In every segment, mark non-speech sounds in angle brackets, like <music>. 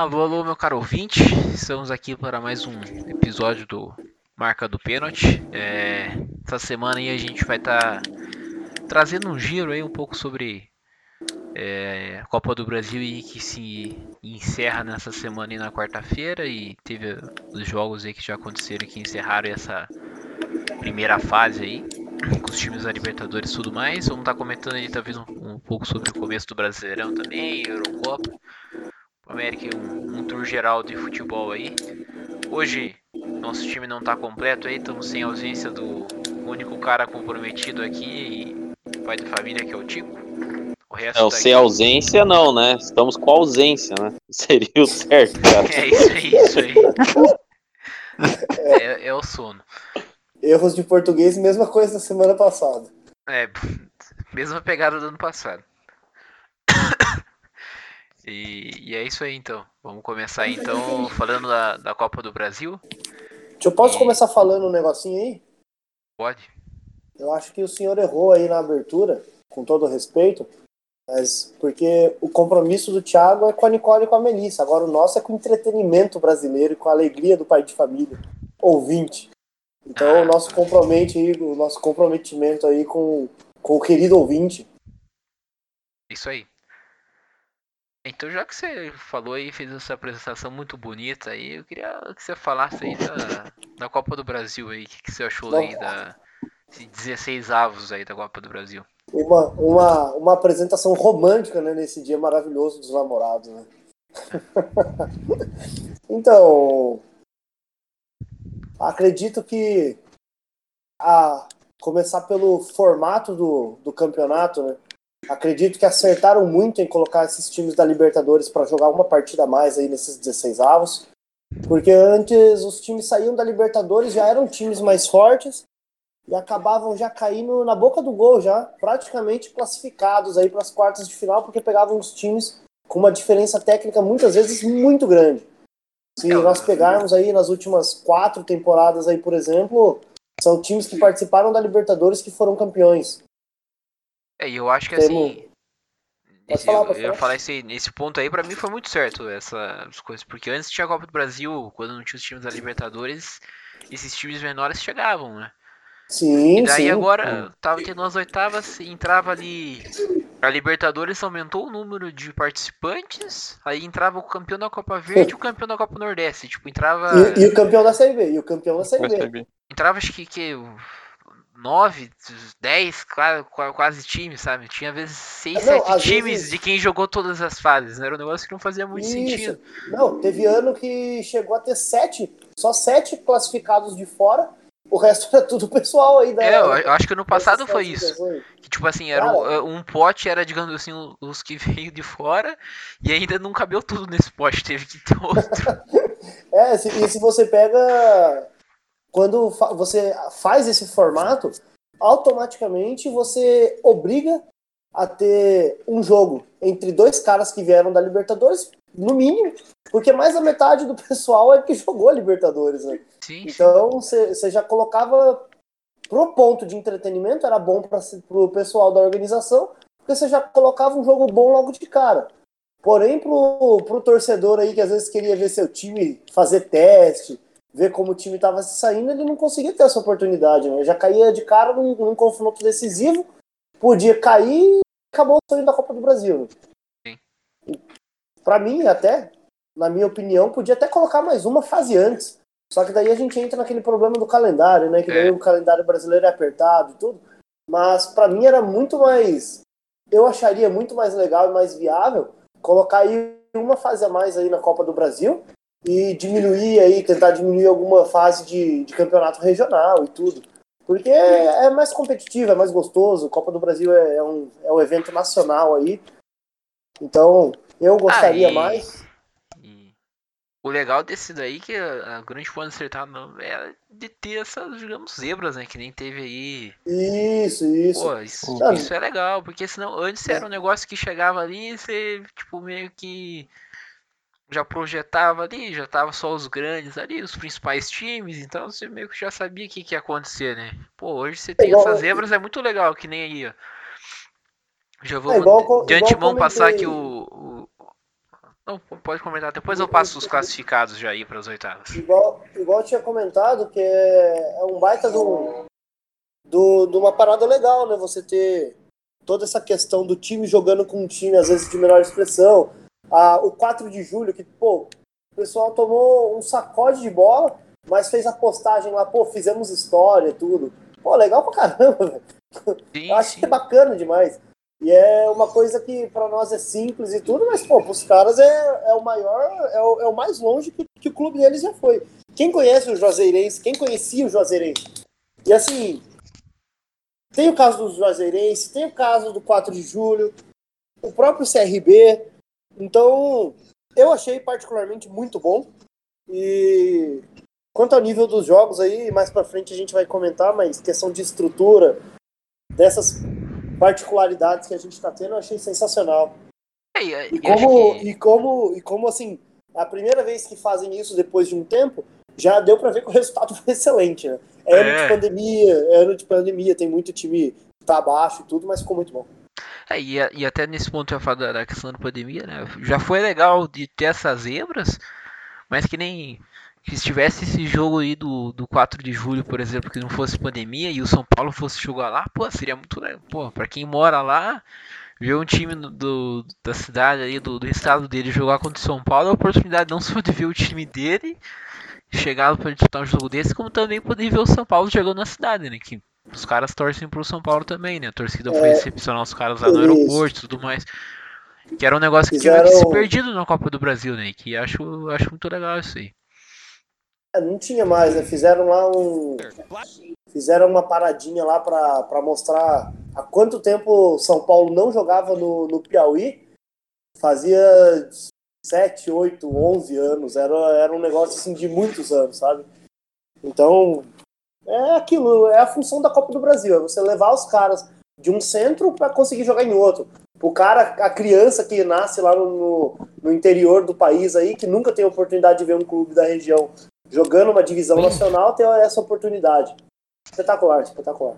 Alô, alô, meu caro ouvinte. Estamos aqui para mais um episódio do Marca do Pênalti. É, essa semana aí a gente vai estar tá trazendo um giro aí um pouco sobre é, a Copa do Brasil e que se encerra nessa semana e na quarta-feira e teve os jogos aí que já aconteceram que encerraram essa primeira fase aí com os times da Libertadores e tudo mais. Vamos estar tá comentando aí talvez um, um, pouco sobre o começo do Brasileirão também, Eurocopa. América um, um tour geral de futebol aí. Hoje nosso time não está completo aí, estamos sem ausência do único cara comprometido aqui e pai de família que é o Tico. O resto não, tá sem aqui. ausência não, né? Estamos com ausência, né? <laughs> Seria o certo, cara. é isso aí, isso aí. é, é o sono. Erros de português, mesma coisa da semana passada. É, mesma pegada do ano passado. E, e, é isso aí então. Vamos começar então falando da, da Copa do Brasil. Eu posso e... começar falando um negocinho aí? Pode. Eu acho que o senhor errou aí na abertura, com todo respeito, mas porque o compromisso do Thiago é com a Nicole e com a Melissa. Agora o nosso é com o entretenimento brasileiro e com a alegria do pai de família, ouvinte. Então o nosso comprometimento aí, o nosso comprometimento aí com, com o querido ouvinte. Isso aí. Então, já que você falou aí, fez essa apresentação muito bonita aí, eu queria que você falasse aí da, da Copa do Brasil aí. O que, que você achou aí da 16 avos aí da Copa do Brasil? Uma, uma, uma apresentação romântica, né, nesse dia maravilhoso dos namorados, né? <laughs> então, acredito que a começar pelo formato do, do campeonato, né? Acredito que acertaram muito em colocar esses times da Libertadores para jogar uma partida a mais aí nesses 16 avos. Porque antes os times saíam da Libertadores, já eram times mais fortes e acabavam já caindo na boca do gol, já praticamente classificados aí para as quartas de final, porque pegavam os times com uma diferença técnica muitas vezes muito grande. Se é, nós pegarmos aí nas últimas quatro temporadas aí, por exemplo, são times que participaram da Libertadores que foram campeões. É, e eu acho que assim. Esse, falar, eu, eu ia falar esse, nesse ponto aí, pra mim foi muito certo essas coisas. Porque antes tinha a Copa do Brasil, quando não tinha os times da Libertadores, esses times menores chegavam, né? Sim, e daí sim. agora tava tendo as oitavas, entrava ali. A Libertadores aumentou o número de participantes, aí entrava o campeão da Copa Verde e o campeão da Copa Nordeste. Tipo, entrava. E, e, o campeão da Série B, e o campeão da Série B. Entrava acho que, que 9, 10 quase, quase times, sabe? Tinha às vezes 6, 7 times vezes... de quem jogou todas as fases. Né? Era um negócio que não fazia muito Isso. sentido. Não, teve ano que chegou a ter 7, só 7 classificados de fora. O resto era tudo pessoal aí da. É, eu acho que no passado foi isso. Que tipo assim, era Cara, um, um, pote, era, digamos assim, os que <laughs> veio de fora, e ainda não cabeu tudo nesse pote, teve que ter outro. <laughs> é, se, e se você pega quando você faz esse formato, automaticamente você obriga a ter um jogo entre dois caras que vieram da Libertadores, no mínimo, porque mais da metade do <laughs> pessoal é que jogou a Libertadores, né? Sim, então você já colocava pro ponto de entretenimento, era bom para o pessoal da organização, porque você já colocava um jogo bom logo de cara. Porém, pro, pro torcedor aí que às vezes queria ver seu time fazer teste, ver como o time estava se saindo, ele não conseguia ter essa oportunidade. Né? Já caía de cara num, num confronto decisivo, podia cair e acabou o sonho da Copa do Brasil. Né? Para mim, até, na minha opinião, podia até colocar mais uma fase antes. Só que daí a gente entra naquele problema do calendário, né? Que daí é. o calendário brasileiro é apertado e tudo. Mas para mim era muito mais. Eu acharia muito mais legal e mais viável colocar aí uma fase a mais aí na Copa do Brasil e diminuir aí, tentar diminuir alguma fase de, de campeonato regional e tudo. Porque é, é mais competitivo, é mais gostoso. Copa do Brasil é, é um, é um evento nacional aí. Então, eu gostaria ah, e... mais. O legal desse daí que a, grande de acertar não é de ter essas, digamos, zebras, né? Que nem teve aí. Isso, isso. Pô, isso, isso é legal, porque senão antes era um negócio que chegava ali e você, tipo, meio que já projetava ali, já tava só os grandes ali, os principais times, então você meio que já sabia o que, que ia acontecer, né? Pô, hoje você tem igual, essas zebras, é muito legal, que nem aí, ó. Já vou é igual, de antemão passar aqui o, o, Não, pode comentar. Depois eu passo os classificados já aí para as oitavas. Igual, igual eu tinha comentado, que é, é um baita do, do, de uma parada legal, né? Você ter toda essa questão do time jogando com um time, às vezes de melhor expressão. Ah, o 4 de julho, que, pô, o pessoal tomou um sacode de bola, mas fez a postagem lá, pô, fizemos história, tudo. Pô, legal pra caramba, <laughs> velho. Eu acho que é bacana demais. E é uma coisa que para nós é simples e tudo, mas, pô, pros caras é, é o maior, é o, é o mais longe que, que o clube deles já foi. Quem conhece o Juazeirense, quem conhecia o Juazeirense? E assim, tem o caso do Juazeirense, tem o caso do 4 de julho, o próprio CRB. Então, eu achei particularmente muito bom. E quanto ao nível dos jogos aí, mais para frente a gente vai comentar, mas questão de estrutura, dessas particularidades que a gente está tendo, eu achei sensacional. É, e, como, que... e, como, e como, assim, a primeira vez que fazem isso depois de um tempo, já deu para ver que o <laughs> resultado foi excelente, né? É ano é. de pandemia, é ano de pandemia, tem muito time que tá abaixo e tudo, mas ficou muito bom. É, e, e, até nesse ponto ia falar da, questão da pandemia, né? Já foi legal de ter essas zebras, mas que nem que se tivesse esse jogo aí do, do 4 de julho, por exemplo, que não fosse pandemia e o São Paulo fosse jogar lá, pô, seria muito legal. Pô, pra quem mora lá, ver um time do, da cidade aí, do, do estado dele jogar contra o São Paulo é a oportunidade não só de ver o time dele chegar para disputar um jogo desse, como também poder ver o São Paulo jogando na cidade, né? Que os caras torcem pro São Paulo também, né? A torcida é, foi recepcionar os caras lá no aeroporto e tudo mais. Que era um negócio que Fizeram... tinha se perdido na Copa do Brasil, né? Que acho, acho muito legal isso aí. É, não tinha mais, né? Fizeram lá um. Fizeram uma paradinha lá para mostrar há quanto tempo São Paulo não jogava no, no Piauí. Fazia 7, 8, 11 anos. Era, era um negócio assim de muitos anos, sabe? Então, é aquilo, é a função da Copa do Brasil, é você levar os caras de um centro para conseguir jogar em outro. O cara, a criança que nasce lá no, no, interior do país aí, que nunca tem oportunidade de ver um clube da região jogando uma divisão nacional, ter essa oportunidade. Espetacular, espetacular.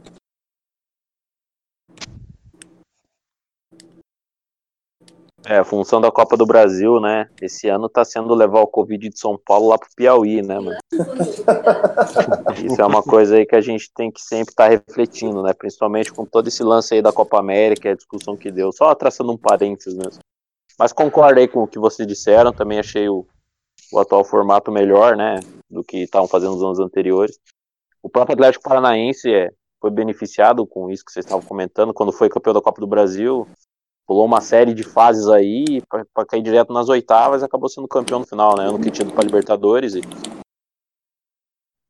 É, a função da Copa do Brasil, né? Esse ano tá sendo levar o Covid de São Paulo lá pro Piauí, né, mano? <laughs> Isso é uma coisa aí que a gente tem que sempre estar tá refletindo, né? Principalmente com todo esse lance aí da Copa América, a discussão que deu. Só traçando um parênteses mesmo. Mas concordei com o que vocês disseram, também achei o, o atual formato melhor, né? Do que estavam fazendo nos anos anteriores. O próprio Atlético Paranaense é, foi beneficiado com isso que vocês estavam comentando, quando foi campeão da Copa do Brasil pulou uma série de fases aí para cair direto nas oitavas e acabou sendo campeão no final, né? Ano que tinha para Libertadores. E...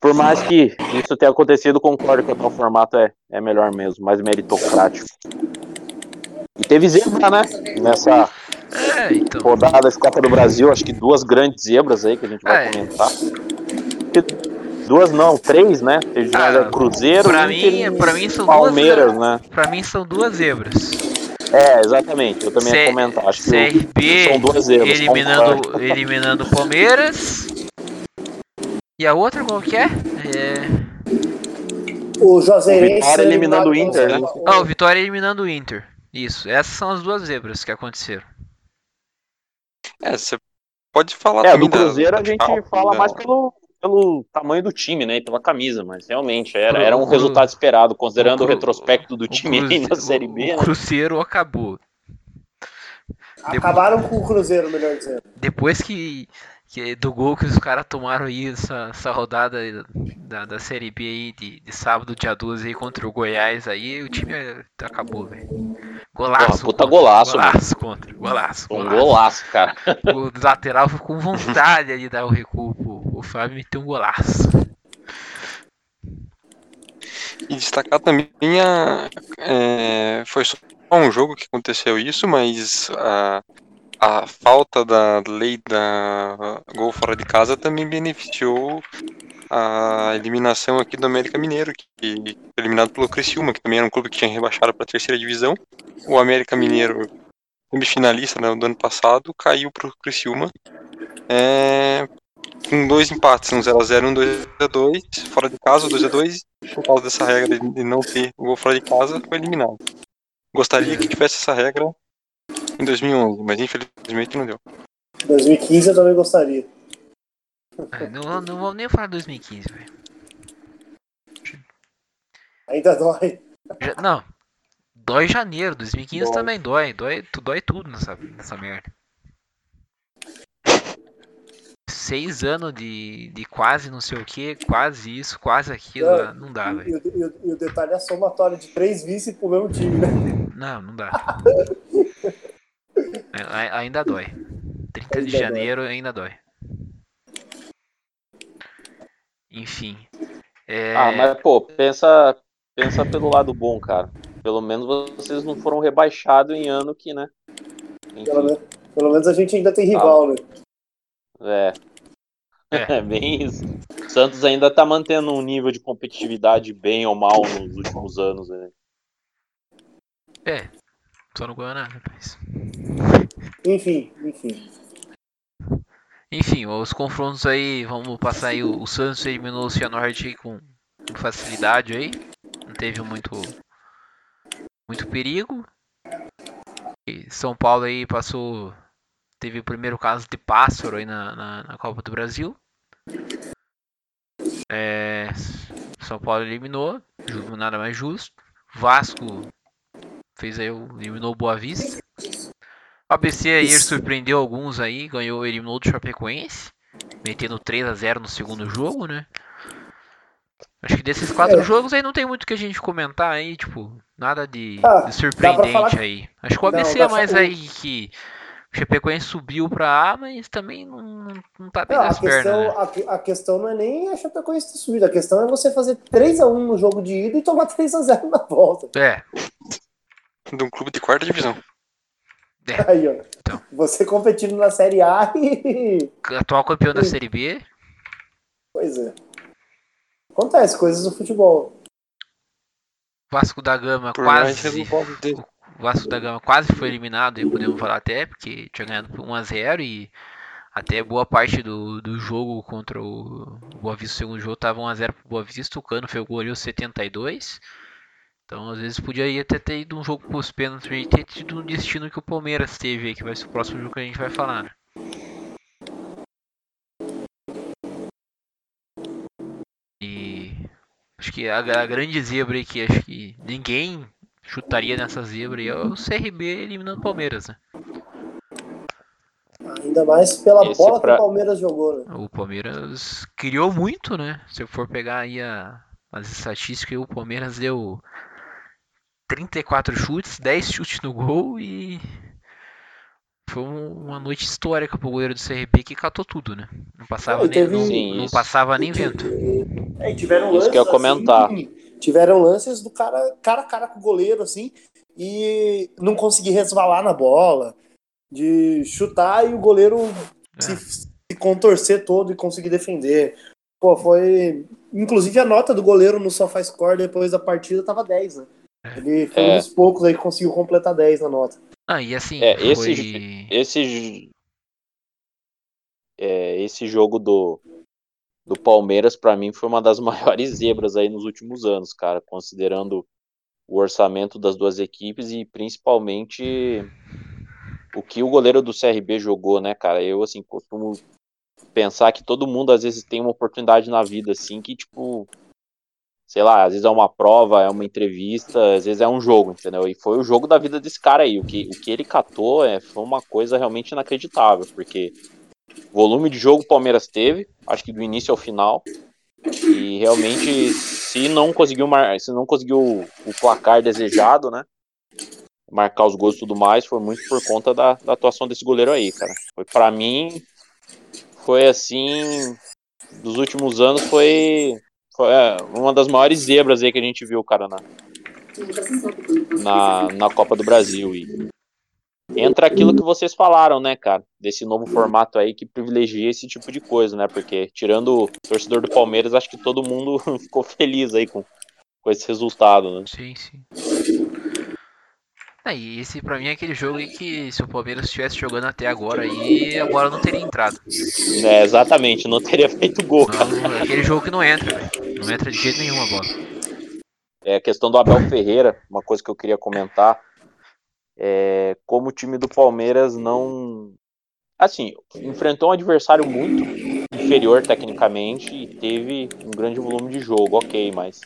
Por mais que isso tenha acontecido, concordo que o formato é, é melhor mesmo, mais meritocrático. E teve zebra, né? Nessa é, então... rodada da Copa do Brasil, acho que duas grandes zebras aí que a gente vai é. comentar. Duas não, três, né? Teve ah, Cruzeiro, pra mim, pra mim são Palmeiras, duas, né? Pra mim são duas zebras. É, exatamente. Eu também C ia comentar. Acho que CRB são duas erros. Eliminando, eliminando o Palmeiras. E a outra qual que é? é... O Joseirense. Vitória eliminando o Inter, né? Ah, o Vitória eliminando o Inter. Isso. Essas são as duas zebras que aconteceram. É, você pode falar é, também. do Cruzeiro da... a gente fala mais pelo, pelo tamanho do time, né? E pela camisa, mas realmente era, era um resultado esperado, considerando o, o retrospecto do time cruzeiro, na Série B. O, né? Cruzeiro acabou. Acabaram com o Cruzeiro, melhor dizendo. Depois que, que do gol que os caras tomaram aí essa, essa rodada da, da Série B aí de, de sábado, dia 12 aí contra o Goiás aí, o time acabou, velho. Golaço. Porra, puta golaço, Golaço mano. contra. Golaço. Um golaço, golaço cara. O lateral ficou com vontade de dar o recuo o Fábio meteu um golaço. E destacar também a. É, foi só um jogo que aconteceu isso, mas a, a falta da lei da gol fora de casa também beneficiou a eliminação aqui do América Mineiro, que foi eliminado pelo Criciúma, que também era um clube que tinha rebaixado para a terceira divisão. O América Mineiro, semifinalista né, do ano passado, caiu para o Criciúma é, com dois empates, um 0x0 e um 2x2, fora de casa, 2x2, por causa dessa regra de não ter o gol fora de casa, foi eliminado. Gostaria que tivesse essa regra em 2011, mas infelizmente não deu. 2015 eu também gostaria. É, não, não vamos nem falar de 2015, velho. Ainda dói. Já- Não. Dói janeiro, 2015 Dói. também dói. Dói, tu- dói tudo nessa, nessa merda. Seis anos de, de quase não sei o que, quase isso, quase aquilo, Não. não dá, E, velho. e o- e o detalhe é a somatória de três vice pro mesmo time, né? Não, não dá. <laughs> A- ainda dói. 30 de Ainda dói. janeiro ainda dói. Enfim. É, Ah, mas pô, pensa, pensa pelo lado bom, cara. Pelo menos vocês não foram rebaixados em ano que, né? Enfim, Pelo menos, pelo menos a gente ainda tem rival, né? é. É. <laughs> É bem isso. O Santos ainda tá mantendo um nível de competitividade bem ou mal nos últimos anos. Né? é, só não ganhou nada, mas... Enfim, enfim. Enfim, os confrontos aí, vamos passar aí. O o Santos eliminou o Cianorte aí com facilidade aí. Não teve muito muito perigo. E São Paulo aí passou. Teve o primeiro caso de pássaro aí na, na, na Copa do Brasil. É, São Paulo eliminou, nada mais justo. Vasco fez aí, o- eliminou o Boa Vista. O ABC aí surpreendeu alguns aí, ganhou, eliminou do Chapecoense, metendo 3 a 0 no segundo jogo, né? Acho que desses quatro É. jogos aí não tem muito que a gente comentar aí, tipo, nada de, Ah, de surpreendente aí. Acho que o Não, ABC dá é mais o- aí que o Chapecoense subiu pra A, mas também não, não, não tá bem Não, a, pernas, questão, né? a, a questão não é nem a Chapecoense ter subido, a questão é você fazer 3x1 no jogo de ida e tomar <laughs> 3x0 na volta. É, De um clube de quarta divisão. Aí, ó. Então. Você competindo na Série A <laughs> e. atual campeão da. Série B, Pois é. Acontece, coisas do futebol. Vasco da Gama Por quase. O Vasco da Gama quase foi eliminado, aí podemos falar até, porque tinha ganhado por 1x0 e até boa parte do, do jogo contra o Boa Vista, o segundo jogo, tava 1x0 pro Boa Vista, o Cano fez o gol ali aos 72. Então, às vezes, podia ir até ter ido um jogo pros pênaltis e ter tido um destino que o Palmeiras teve aí, que vai ser o próximo jogo que a gente vai falar. né? E acho que a, a grande zebra aí que acho que ninguém chutaria nessa zebra aí é o CRB eliminando o Palmeiras, né? Ainda mais pela Esse bola pra- que o Palmeiras jogou, né? O Palmeiras criou muito, né? Se eu for pegar aí a- as estatísticas, o Palmeiras deu 34 chutes, 10 chutes no gol e foi um- uma noite histórica pro goleiro do CRB que catou tudo, né? Não passava e nem, teve- não, Sim, não passava nem vento. É, tiveram Isso que eu ia comentar. assim, tiveram lances do cara cara a cara com o goleiro, assim, e não conseguir resvalar na bola, de chutar e o goleiro É. se, se contorcer todo e conseguir defender. Pô, foi. Inclusive a nota do goleiro no SofaScore depois da partida tava 10, né? Ele foi É. um dos poucos aí que conseguiu completar 10 na nota. Ah, e assim, É, esse foi... ju- Esse, é, esse jogo do, do Palmeiras, pra mim, foi uma das <laughs> maiores zebras aí nos últimos anos, cara, considerando o orçamento das duas equipes e principalmente o que o goleiro do CRB jogou, né, cara? Eu, assim, costumo pensar que todo mundo às vezes tem uma oportunidade na vida, assim, que, tipo, sei lá, às vezes é uma prova, é uma entrevista, às vezes é um jogo, entendeu? E foi o jogo da vida desse cara aí. O que, o que ele catou é, foi uma coisa realmente inacreditável, porque volume de jogo o Palmeiras teve, acho que do início ao final. E realmente, se não conseguiu, mar... se não conseguiu o placar desejado, né? Marcar os gols e tudo mais, foi muito por conta da, da atuação desse goleiro aí, cara. Foi para mim, foi assim, dos últimos anos, foi, foi é, uma das maiores zebras aí que a gente viu, cara, na, na, na Copa do Brasil. E entra aquilo que vocês falaram, né, cara? Desse novo formato aí que privilegia esse tipo de coisa, né? Porque tirando o torcedor do Palmeiras, acho que todo mundo <laughs> ficou feliz aí com, com esse resultado, né? Sim, sim. É, e esse pra mim é aquele jogo aí que se o Palmeiras estivesse jogando até agora aí, agora não teria entrado. É, exatamente, não teria feito gol. Não, é aquele jogo que não entra, velho. Não entra de jeito nenhum a bola. É a questão do Abel Ferreira, uma coisa que eu queria comentar. É, como o time do Palmeiras não. assim, enfrentou um adversário muito inferior tecnicamente e teve um grande volume de jogo, ok, mas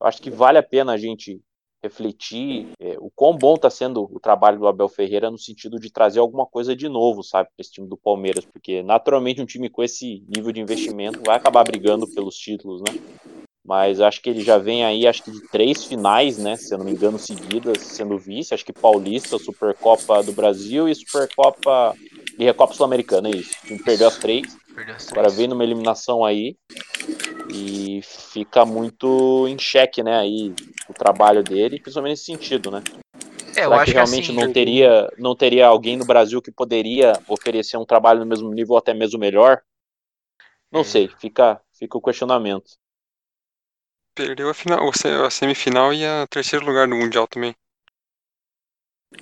eu acho que vale a pena a gente refletir é, o quão bom está sendo o trabalho do Abel Ferreira no sentido de trazer alguma coisa de novo, sabe, para esse time do Palmeiras, porque naturalmente um time com esse nível de investimento vai acabar brigando pelos títulos, né? Mas acho que ele já vem aí, acho que de três finais, né? Se eu não me engano, seguidas, sendo vice. Acho que Paulista, Supercopa do Brasil e Supercopa e Recopa Sul-Americana, é isso. O time perdeu as três. Perdeu as Agora três. vem numa eliminação aí e fica muito em xeque, né? Aí o trabalho dele, principalmente nesse sentido, né? É, eu Será acho que que realmente assim, não teria, não teria alguém no Brasil que poderia oferecer um trabalho no mesmo nível ou até mesmo melhor? Não É. sei, fica, fica o questionamento. Perdeu a, final, a semifinal e a terceiro lugar no Mundial também.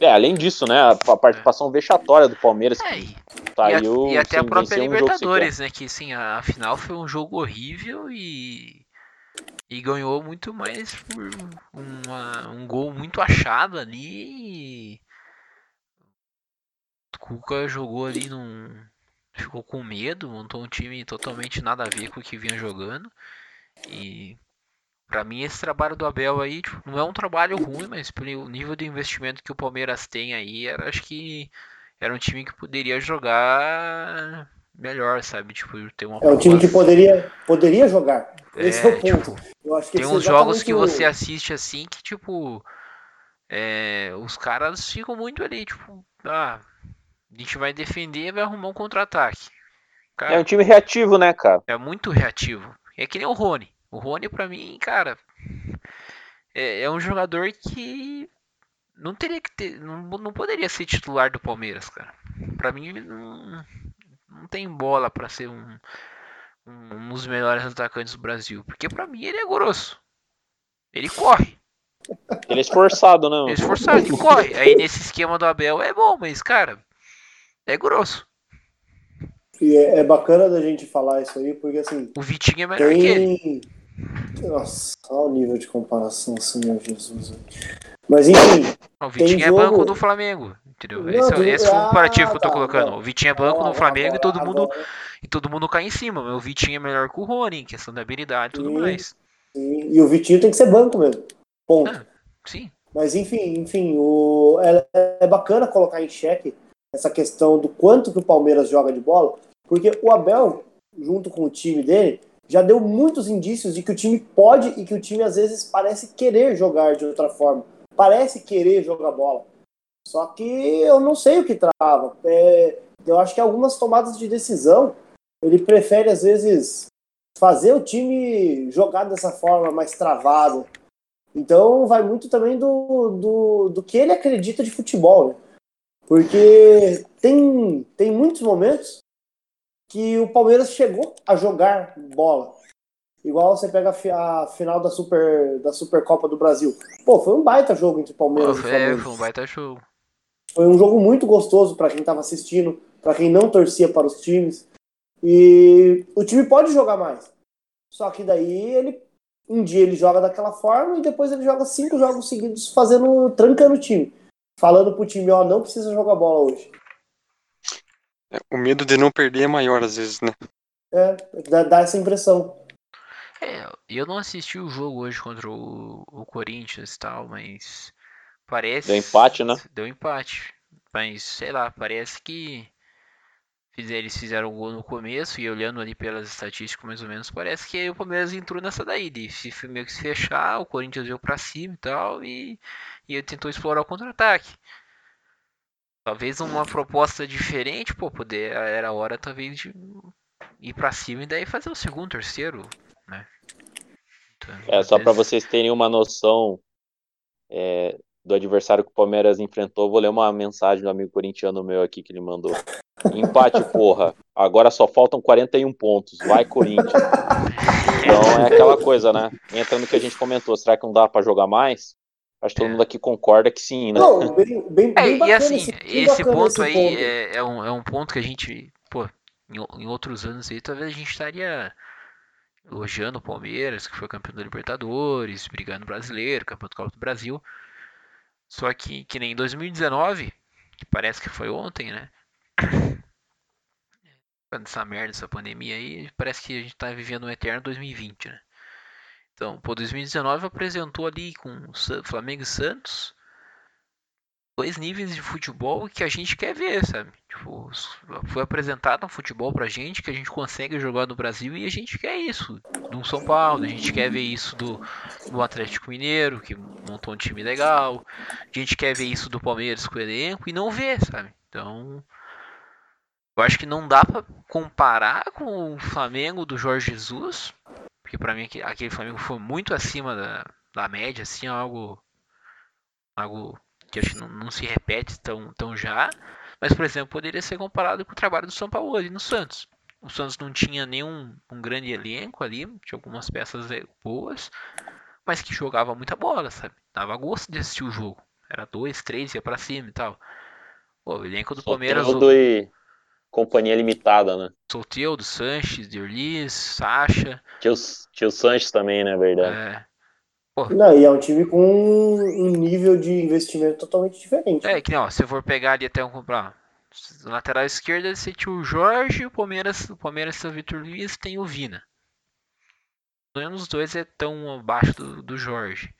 É, além disso, né, a, participação vexatória do Palmeiras É, que e, e a- saiu e até a própria vencer um. Libertadores, né? Que assim, a, a final foi um jogo horrível e. E ganhou muito mais por uma- um gol muito achado ali. e O Cuca jogou ali num. Ficou com medo, montou um time totalmente nada a ver com o que vinha jogando. E pra mim esse trabalho do Abel aí tipo, não é um trabalho ruim, mas pelo nível de investimento que o Palmeiras tem aí, era, acho que era um time que poderia jogar melhor, sabe? Tipo, ter uma É um time que poderia, poderia jogar. Esse é, o tipo, ponto. Eu acho que tem é uns jogos que você assiste assim que, tipo, é, os caras ficam muito ali, tipo, ah, a gente vai defender e vai arrumar um contra-ataque. Cara, É um time reativo, né, cara? é muito reativo. É que nem o Rony. O Rony, pra mim, cara, é, é um jogador que não teria que ter, não, não poderia ser titular do Palmeiras, cara. Pra mim, ele não, não tem bola pra ser um, um dos melhores atacantes do Brasil. Porque pra mim ele é grosso. Ele corre. Ele é esforçado, né? Ele é esforçado, ele corre. Aí nesse esquema do Abel é bom, mas, cara, é grosso. E é, é bacana da gente falar isso aí, porque assim, O Vitinho é melhor que ele. Nossa, olha o nível de comparação, Senhor Jesus. Mas enfim, O Vitinho é jogo- banco do Flamengo. Entendeu? Não, esse, é- tudo- esse é o comparativo Ah, que eu tô tá, colocando. não. O Vitinho é banco no agora- Flamengo e todo mundo, e todo mundo cai em cima. O Vitinho é melhor que o Rony, em questão da habilidade e tudo mais. sim, e o Vitinho tem que ser banco mesmo. Ponto. Ah. Sim. Mas enfim, enfim, o, é, é bacana colocar em xeque essa questão do quanto que o Palmeiras joga de bola, porque o Abel, junto com o time dele, já deu muitos indícios de que o time pode e que o time às vezes parece querer jogar de outra forma, parece querer jogar bola. Só que eu não sei o que trava. É, eu acho que algumas tomadas de decisão ele prefere às vezes fazer o time jogar dessa forma mais travada. Então vai muito também do, do, do que ele acredita de futebol, né? Porque tem, tem muitos momentos que o Palmeiras chegou a jogar bola. Igual você pega a, fi- a final da, Super, da Supercopa do Brasil. Pô, foi um baita jogo entre Palmeiras e É, Flamengo. foi um baita show. Foi um jogo muito gostoso para quem estava assistindo, para quem não torcia para os times. E o time pode jogar mais. Só que daí ele um dia ele joga daquela forma e depois ele joga cinco jogos seguidos fazendo trancando o time, falando pro time, ó, não precisa jogar bola hoje. É, O medo de não perder é maior às vezes, né? É, dá, dá essa impressão. É, eu não assisti o jogo hoje contra o, o Corinthians e tal, mas parece. Deu empate, né? Deu empate. Mas, sei lá, parece que eles fizeram o gol no começo e olhando ali pelas estatísticas mais ou menos, parece que o Palmeiras entrou nessa daí, de se se meio que se fechar, o Corinthians veio pra cima e tal, e, e ele tentou explorar o contra-ataque. Talvez uma proposta diferente, pô, poder, era a hora talvez de ir pra cima e daí fazer o segundo, terceiro, né? Então, É, só para vocês terem uma noção é, do adversário que o Palmeiras enfrentou, vou ler uma mensagem do amigo corintiano meu aqui que ele mandou. Empate, porra. Agora só faltam 41 pontos. Vai, Corinthians. Então é aquela coisa, né? Entra no que a gente comentou. Será que não dá para jogar mais? Acho que todo É. mundo aqui concorda que sim, né? Não, bem, bem, É, bem e bacana assim, esse, esse ponto esse aí ponto. É, é, um, é um ponto que a gente, pô, em, em outros anos aí, talvez a gente estaria elogiando o Palmeiras, que foi campeão da Libertadores, brigando no brasileiro, campeão do Copa do Brasil. Só que, que nem em 2019, que parece que foi ontem, né? <coughs> essa merda, essa pandemia aí, parece que a gente tá vivendo um eterno 2020, né? Então, pô, 2019 apresentou ali com Flamengo e Santos dois níveis de futebol que a gente quer ver, sabe? Tipo, foi apresentado um futebol pra gente que a gente consegue jogar no Brasil e a gente quer isso do São Paulo, a gente quer ver isso do, do Atlético Mineiro, que montou um time legal, a gente quer ver isso do Palmeiras com o elenco e não vê, sabe? Então, eu acho que não dá para comparar com o Flamengo do Jorge Jesus, porque para mim aquele Flamengo foi muito acima da, da média, assim, algo algo que acho que não, não, se repete tão, tão já, mas por exemplo, poderia ser comparado com o trabalho do São Paulo ali no Santos. O Santos não tinha nenhum um grande elenco ali, tinha algumas peças boas, mas que jogava muita bola, sabe? Dava gosto de assistir o jogo. Era dois, três, ia para cima e tal. Pô, o elenco do Palmeiras. O... E companhia limitada, né? Solteudo, Sanches, Dirlis, Sacha. Tinha o, tinha o Sanches também, né? Verdade. É. Não, e é um time com um nível de investimento totalmente diferente. É, que não, se for pegar ali até um comprar. Lateral esquerda você tinha o Jorge, o Palmeiras, o Palmeiras tem o Vitor Luiz, tem o Vina. Nenhum dos dois é tão abaixo do, do Jorge.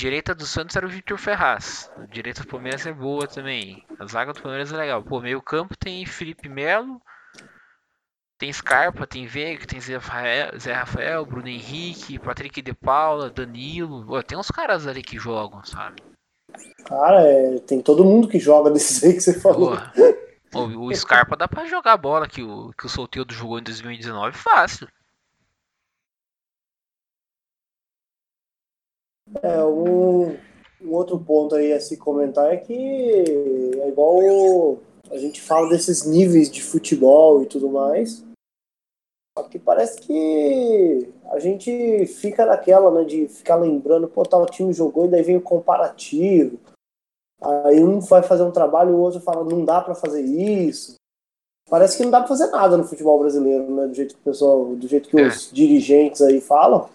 Direita do Santos era o Victor Ferraz. A direita do Palmeiras é boa também. A zaga do Palmeiras é legal. Pô, meio campo tem Felipe Melo, tem Scarpa, tem Veiga, tem Zé Rafael, Zé Rafael, Bruno Henrique, Patrick de Paula, Danilo. Pô, tem uns caras ali que jogam, sabe? Cara, é, tem todo mundo que joga desses aí que você falou. Pô, o, Scarpa dá pra jogar a bola que o, que o Solteiro jogou em 2019 fácil. É, um, um, outro ponto aí a se comentar é que é igual a gente fala desses níveis de futebol e tudo mais. Só que parece que a gente fica naquela, né, de ficar lembrando, pô, tal time jogou e daí vem o comparativo. Aí um vai fazer um trabalho, o outro fala, não dá para fazer isso. Parece que não dá para fazer nada no futebol brasileiro, né, do jeito que o pessoal, do jeito que é. os dirigentes aí falam.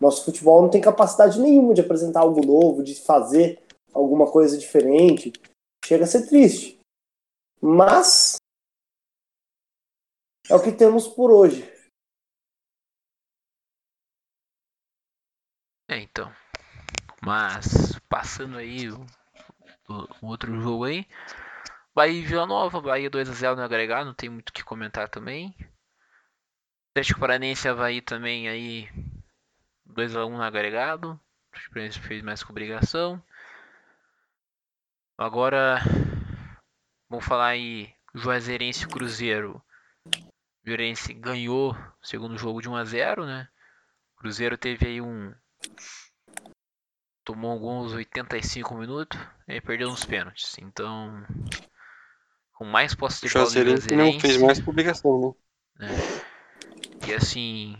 Nosso futebol não tem capacidade nenhuma de apresentar algo novo, de fazer alguma coisa diferente. Chega a ser triste. Mas é o que temos por hoje. É, então. Mas passando aí o, o, outro jogo aí. Bahia e Vila Nova, Bahia 2x0 no agregado, não tem muito o que comentar também. Atlético Paranense Havaí também aí 2x1 no agregado. O Experiência fez mais com obrigação. Agora, vamos falar aí Juazeirense Cruzeiro. Juazeirense ganhou o segundo jogo de 1 a 0 né? O Cruzeiro teve aí um. Tomou alguns 85 minutos e perdeu uns pênaltis. Então, com mais posse de bola. O Juazeirense não fez mais publicação, né? E assim,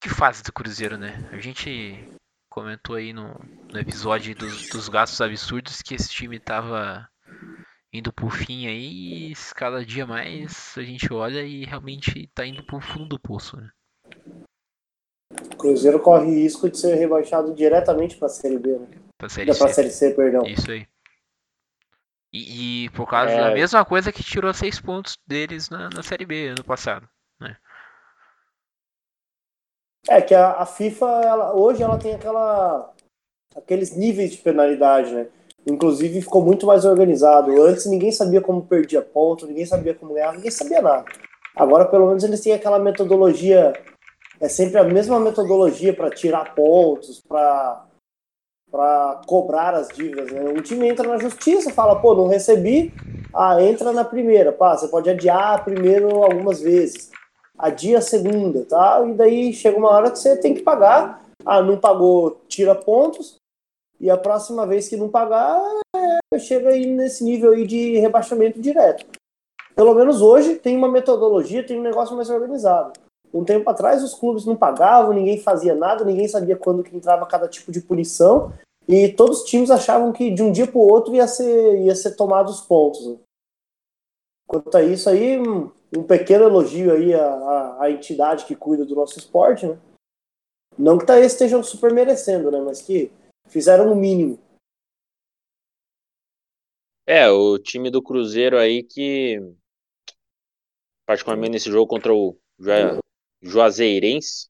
que fase do Cruzeiro, né? A gente comentou aí no, no episódio dos, dos gastos absurdos que esse time tava indo pro fim aí e cada dia mais a gente olha e realmente tá indo pro fundo do poço, né? O Cruzeiro corre risco de ser rebaixado diretamente pra Série B, né? Pra Série, pra série C, perdão. Isso aí. E, e por causa é... da mesma coisa que tirou seis pontos deles na, na Série B ano passado? É que a, a FIFA, ela, hoje ela tem aquela, aqueles níveis de penalidade, né? Inclusive ficou muito mais organizado. Antes ninguém sabia como perdia ponto, ninguém sabia como ganhar, ninguém sabia nada. Agora pelo menos eles têm aquela metodologia, é sempre a mesma metodologia para tirar pontos, para para cobrar as dívidas. Né? Um time entra na justiça, fala, pô, não recebi, ah, entra na primeira, pá, você pode adiar primeiro algumas vezes adia a segunda, tá? E daí chega uma hora que você tem que pagar. Ah, não pagou, tira pontos. E a próxima vez que não pagar, é, chega aí nesse nível aí de rebaixamento direto. Pelo menos hoje tem uma metodologia, tem um negócio mais organizado. Um tempo atrás os clubes não pagavam, ninguém fazia nada, ninguém sabia quando que entrava cada tipo de punição. E todos os times achavam que de um dia para o outro ia ser, ia ser tomado os pontos. Quanto a isso aí, um pequeno elogio aí à, à, à, entidade que cuida do nosso esporte, né? Não que tá, estejam super merecendo, né? Mas que fizeram o mínimo. É, o time do Cruzeiro aí que, particularmente nesse jogo contra o Ju- Juazeirense,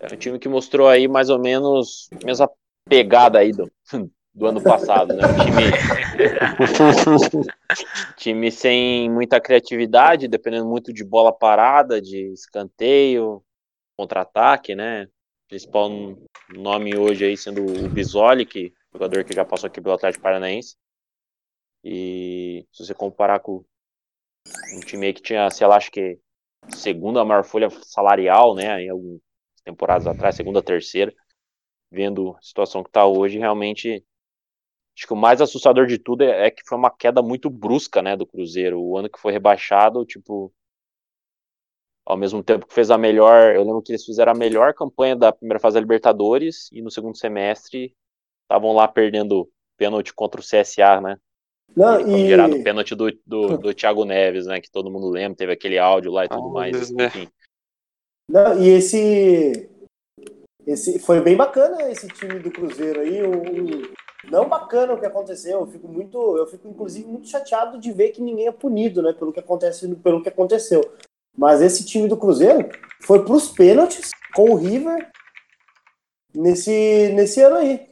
é um time que mostrou aí mais ou menos a mesma pegada aí do, do ano passado, né? Um time, <laughs> time sem muita criatividade, dependendo muito de bola parada, de escanteio, contra-ataque, né? Principal nome hoje aí sendo o Bisoli, que jogador que já passou aqui pelo Atlético Paranaense. E se você comparar com um time aí que tinha, sei lá, acho que segunda maior folha salarial, né? Em algumas temporadas atrás, segunda, terceira, vendo a situação que está hoje, realmente acho que o mais assustador de tudo é, é que foi uma queda muito brusca, né, do Cruzeiro. O ano que foi rebaixado, tipo, ao mesmo tempo que fez a melhor, eu lembro que eles fizeram a melhor campanha da primeira fase da Libertadores e no segundo semestre estavam lá perdendo pênalti contra o CSA, né? Não, gerado o e, pênalti do, do, do Thiago Neves, né? Que todo mundo lembra, teve aquele áudio lá e tudo Ah, mais. Né? Enfim. não, e esse, esse. Foi bem bacana esse time do Cruzeiro aí. O- não bacana o que aconteceu. Eu fico muito. Eu fico, inclusive, muito chateado de ver que ninguém é punido, né? Pelo que, acontece, pelo que aconteceu. Mas esse time do Cruzeiro foi pros pênaltis com o River nesse, nesse ano aí.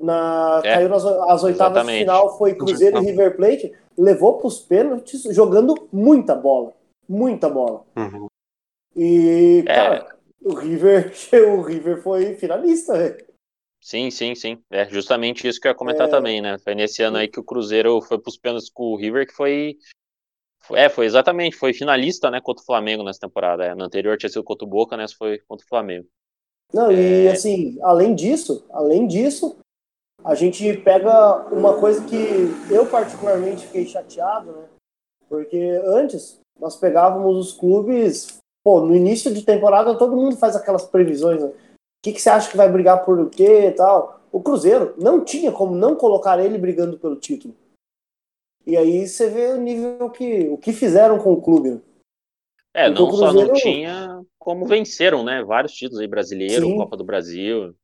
Na, É, caiu nas as oitavas de exatamente. final, foi Cruzeiro e River Plate, levou pros pênaltis jogando muita bola. Muita bola. Uhum. E, É. cara, o River, <laughs> o River foi finalista, velho. Sim, sim, sim. É justamente isso que eu ia comentar É. também, né? Foi nesse ano aí que o Cruzeiro foi pros pênaltis com o River, que foi. É, foi exatamente, foi finalista, né, contra o Flamengo nessa temporada. É, no anterior tinha sido contra o Boca, nessa foi contra o Flamengo. Não, e É. assim, além disso, além disso, a gente pega uma coisa que eu particularmente fiquei chateado, né? Porque antes nós pegávamos os clubes, pô, no início de temporada todo mundo faz aquelas previsões, né? O que, que você acha que vai brigar por o quê e tal? O Cruzeiro não tinha como não colocar ele brigando pelo título. E aí você vê o nível que o que fizeram com o clube. né? É, Então, não só não tinha, como venceram, né? Vários títulos aí brasileiro, Sim. Copa do Brasil.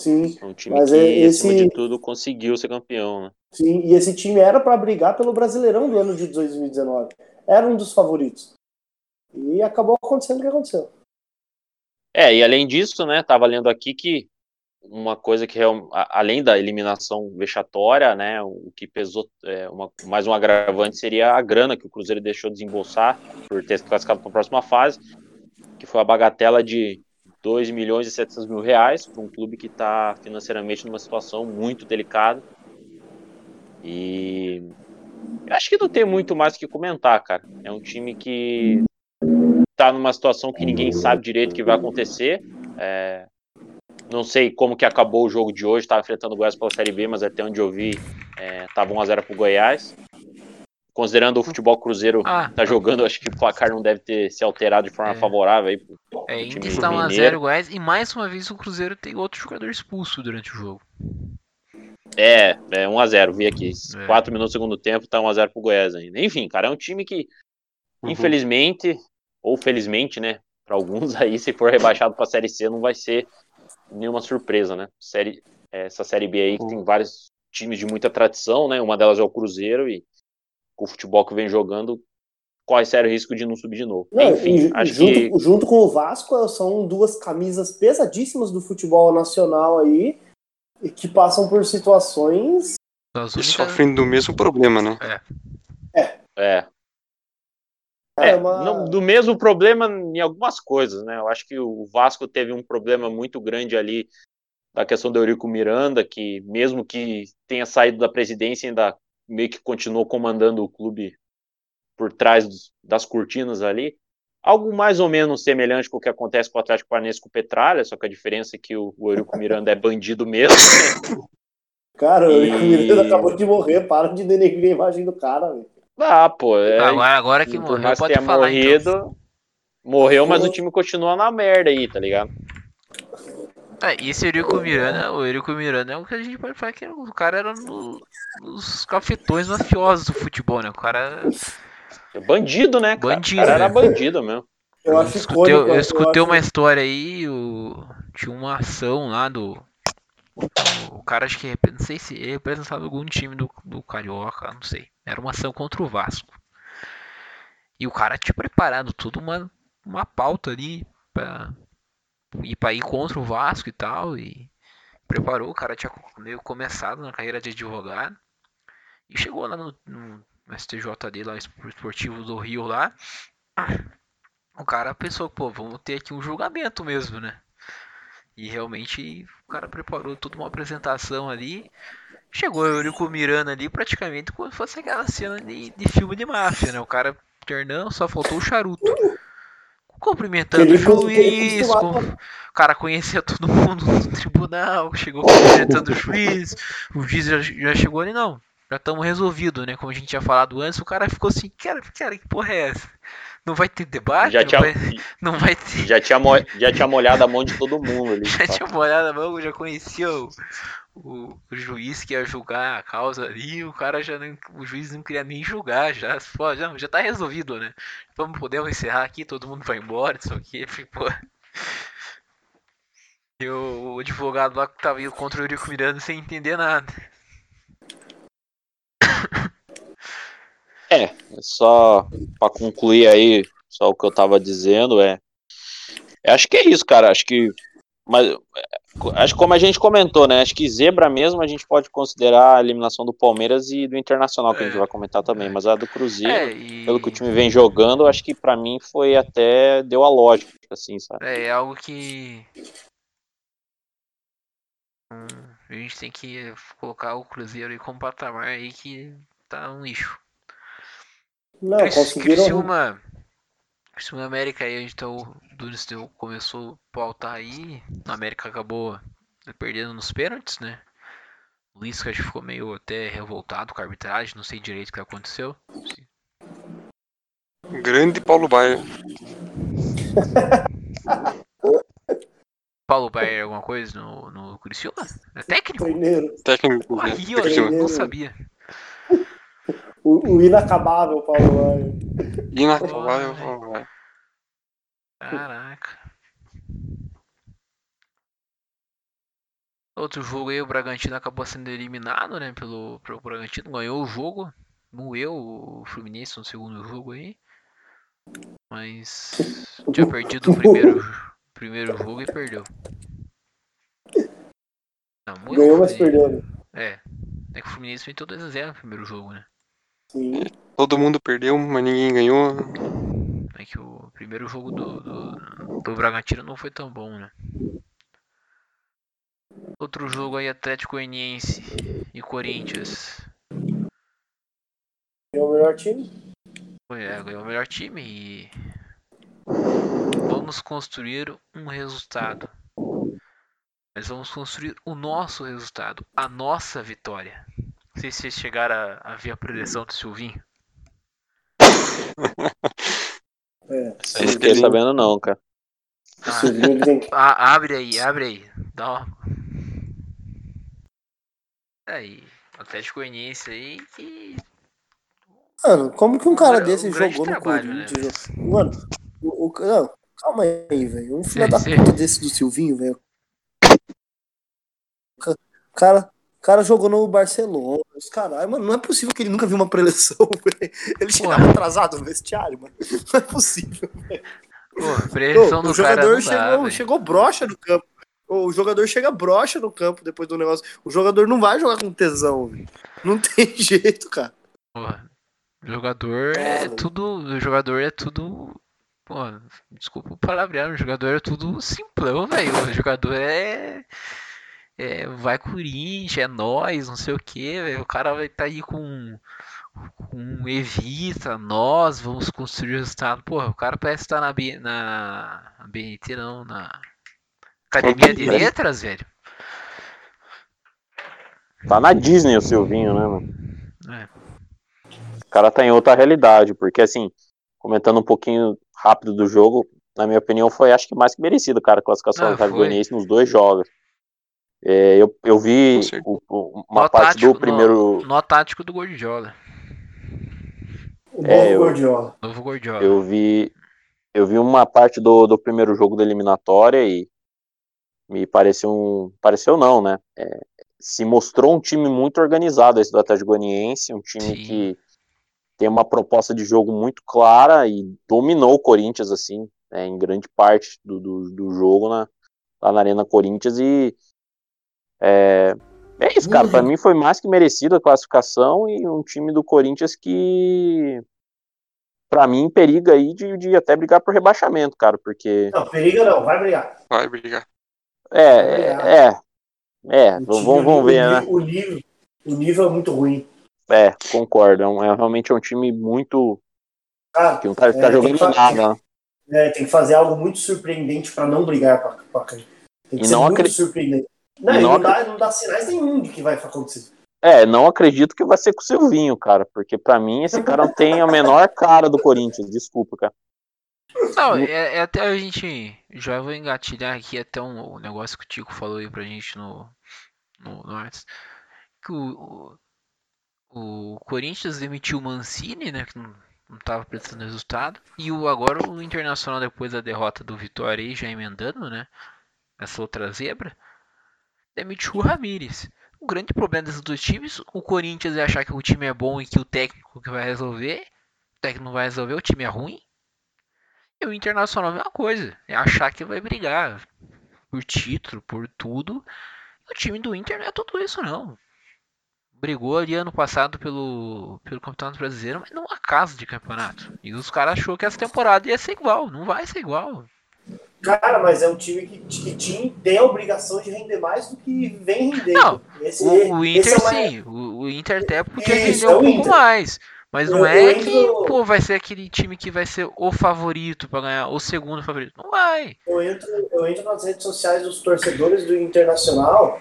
Sim, É um time Mas que, é acima esse- de tudo, conseguiu ser campeão, né? sim. E esse time era para brigar pelo Brasileirão do ano de 2019. Era um dos favoritos. E acabou acontecendo o que aconteceu. É, e além disso, né, tava lendo aqui que uma coisa que, além da eliminação vexatória, né, o que pesou, é, uma- mais um agravante seria a grana que o Cruzeiro deixou de desembolsar por ter se classificado para a próxima fase, que foi a bagatela de 2 milhões e 700 mil reais para um clube que está financeiramente numa situação muito delicada. E acho que não tem muito mais o que comentar, cara. É um time que tá numa situação que ninguém sabe direito o que vai acontecer. É, não sei como que acabou o jogo de hoje, estava enfrentando o Goiás pela Série B, mas até onde eu vi, é, tava 1x0 pro Goiás. Considerando o futebol cruzeiro Ah, tá jogando, acho que o placar não deve ter se alterado de forma É. favorável aí pro é, time ainda está 1 a mineiro. 0 Goiás e mais uma vez o Cruzeiro tem outro jogador expulso durante o jogo. É, é 1x0, vi aqui. É. 4 minutos do segundo tempo, tá 1x0 pro Goiás ainda. Enfim, cara, é um time que, Uhum. infelizmente, ou felizmente, né, pra alguns <laughs> aí, se for rebaixado pra Série C, não vai ser nenhuma surpresa, né? Série, essa Série B aí que tem vários times de muita tradição, né? Uma delas é o Cruzeiro e com o futebol que vem jogando, corre sério risco de não subir de novo. Não, Enfim, e, acho junto, que junto com o Vasco, são duas camisas pesadíssimas do futebol nacional aí, e que passam por situações. E sofrem do mesmo problema, né? é, Cara, É, uma- não- do mesmo problema em algumas coisas, né? Eu acho que o Vasco teve um problema muito grande ali da questão do Eurico Miranda, que mesmo que tenha saído da presidência, ainda meio que continuou comandando o clube por trás dos- das cortinas ali. Algo mais ou menos semelhante com o que acontece com o Atlético Paranaense com o Petralha, só que a diferença é que o, o Eurico Miranda é bandido mesmo. Cara, o E- Eurico Miranda acabou de morrer, para de denegrir a imagem do cara, velho. Ah, pô, é, Agora, agora que morreu, que pode falar morrido, então. morreu, mas o time continua na merda aí, tá ligado? É, e esse Eurico Miranda, o Eurico Miranda é o que a gente pode falar que o cara era no- nos cafetões mafiosos do futebol, né? O cara. Bandido, né? Cara? Bandido, O cara era né? bandido mesmo. Eu acho escutei, eu escutei uma história aí, o, tinha uma ação lá do. O, cara acho que não sei se ele representava algum time do, do Carioca, não sei. Era uma ação contra o Vasco. E o cara tinha preparado tudo uma, uma pauta ali pra ir pra ir contra o Vasco e tal. E preparou, o cara tinha meio começado na carreira de advogado. E chegou lá no, no STJD, lá, esportivo do Rio lá. O cara pensou, pô, vamos ter aqui um julgamento mesmo, né? E realmente o cara preparou toda uma apresentação ali. Chegou o Eurico Miranda ali praticamente como se fosse aquela cena de, de filme de máfia, né? O cara ternão, só faltou o charuto. Cumprimentando o juiz, com- o cara conhecia todo mundo no tribunal, chegou cumprimentando o juiz, o juiz já, já chegou ali, não, já estamos resolvido, né? Como a gente tinha falado antes, o cara ficou assim, cara, cara, que porra é essa? Não vai ter debate? Já não, tinha, vai, <laughs> não vai ter. já, tinha mo- já tinha molhado a mão de todo mundo ali. <laughs> Já tinha molhado a mão, já conhecia o, o, o juiz que ia julgar a causa ali, o cara já não, o juiz não queria nem julgar, já, pô, já, já tá resolvido, né? Vamos podemos encerrar aqui, todo mundo vai embora, isso aqui, <laughs> pô. E o, o advogado lá que tava indo contra o Eurico Miranda sem entender nada. É, só pra concluir aí, só o que eu tava dizendo é. acho que é isso, cara. Acho que. Mas, é, acho como a gente comentou, né? Acho que zebra mesmo a gente pode considerar a eliminação do Palmeiras e do Internacional, que a gente É. vai comentar também. Mas a do Cruzeiro, É, e. pelo que o time vem jogando, acho que pra mim foi até. deu a lógica, assim, sabe? É, é algo que. Hum, a gente tem que colocar o Cruzeiro aí como patamar aí que tá um lixo. Não, Cris- conseguiram. Criciúma, Criciúma América aí, então o Dunes deu- começou a pautar aí. A América acabou perdendo nos pênaltis, né? O Lisca ficou meio até revoltado com a arbitragem, não sei direito o que aconteceu. Grande Paulo Baier. <laughs> Paulo Baier alguma coisa no, no Criciúma? É técnico? Treineiro. Técnico. Aí, Criciúma. não sabia. O, o inacabável Paulo Baier. Inacabável Paulo Baier. Caraca. Outro jogo aí, o Bragantino acabou sendo eliminado, né? Pelo, pelo Bragantino, ganhou o jogo, moeu o Fluminense no segundo jogo aí. Mas tinha perdido o primeiro, <laughs> primeiro jogo e perdeu. Não, o Ganhou, mas perdeu. né? É. É que o Fluminense meteu 2x0 no primeiro jogo, né? Sim. Todo mundo perdeu, mas ninguém ganhou. É que o primeiro jogo do, do, do Bragantino não foi tão bom, né? Outro jogo aí, Atlético Goianiense e Corinthians. É o melhor time. Foi, é, ganhou o melhor time e. Vamos construir um resultado. Mas vamos construir o nosso resultado, a nossa vitória. Não sei se vocês chegaram a, a ver a preleção do Silvinho. É. Não fiquei sabendo, não, cara. Silvinho tem que. Ah, abre aí, abre aí. Dá uma... Aí, Atlético Goianiense aí que. Mano, como que um cara Um desse grande jogou no trabalho, né? Corinthians? Mano, o, o- não, calma aí, velho. Um filho Sim, <laughs> da sim. puta desse do Silvinho, velho. O cara, cara jogou no Barcelona. Os caralho, mano, não é possível que ele nunca viu uma preleção, <laughs> velho. Ele chegava atrasado no vestiário, mano. <laughs> Não é possível. Pô, a pressão Ô, do o jogador dá, chegou, velho. chegou broxa no campo. O jogador chega broxa no campo depois do negócio. O jogador não vai jogar com tesão, velho. Não <laughs> tem jeito, cara. Porra, jogador é Cara. tudo. O jogador é tudo. Pô, desculpa o palavrear, o jogador é tudo simplão, velho. O jogador é. É, vai Corinthians, é nós, não sei o que. O cara vai estar aí com. Com Evita, nós vamos construir o resultado. Porra, o cara parece estar na, B, na BNT, não, na Academia de Letras, velho. Tá na Disney o Silvinho, né, mano? É. O cara tá em outra realidade, porque assim, comentando um pouquinho rápido do jogo, na minha opinião, foi acho que mais que merecido, cara, a classificação Ah, do Atlético nos dois jogos. É, eu, eu vi o- o- uma Nó parte tático, do primeiro. Nó tático do Gordiola. O É, novo eu- Gordiola. Novo Gordiola. Eu vi. Eu vi uma parte do, do primeiro jogo da eliminatória e. me pareceu um, pareceu não, né? É, se mostrou um time muito organizado esse do Atlético Goianiense, um time Sim. que tem uma proposta de jogo muito clara e dominou o Corinthians assim, né, em grande parte do, do, do jogo na, lá na Arena Corinthians e é, é isso, cara. Para mim foi mais que merecido a classificação e um time do Corinthians que para mim periga aí de, de até brigar por rebaixamento, cara, porque Não, periga não, vai brigar. Vai brigar. é, é, é, é, O vamos, vamos o ver, nível- né? O nível, o nível é muito ruim. É, concordo. É, um- é realmente é um time muito Cara, que não tá, tá É, tem jogando que fa- nada. né? é, tem que fazer algo muito surpreendente para não brigar pra, pra cair. Tem que E ser não muito acre- surpreendente. Não, não não, dá, não dá sinais nenhum de que vai acontecer. É, não acredito que vai ser com o Silvinho, cara, porque pra mim esse cara não tem a menor cara do Corinthians. Desculpa, cara. Não, é, é até a gente. Já vou engatilhar aqui até um, um negócio que o Tico falou aí pra gente no. No, no Arts. Que o, o, o Corinthians demitiu o Mancini, né? Que não, não tava prestando resultado. E o, agora o Internacional, depois da derrota do Vitória aí, já emendando, né? Essa outra zebra. Demitiu o Ramires. O grande problema desses dois times, o Corinthians é achar que o time é bom e que o técnico que vai resolver. O técnico não vai resolver, o time é ruim. E o Internacional é a mesma coisa. É achar que vai brigar por título, por tudo. O time do Inter não é tudo isso, não. Brigou ali ano passado pelo, pelo Campeonato Brasileiro, mas não acaso de campeonato. E os caras achou que essa temporada ia ser igual. Não vai ser igual. Cara, mas é um time que, que tinha, tem a obrigação de render mais do que vem rendendo. Não, esse, O, o Inter é uma- sim. O, o Inter até podia render é um pouco Inter. mais. Mas não Eu- é que pô, vai ser aquele time que vai ser o favorito pra ganhar, o segundo favorito. Não vai. eu entro, eu entro nas redes sociais dos torcedores do Internacional,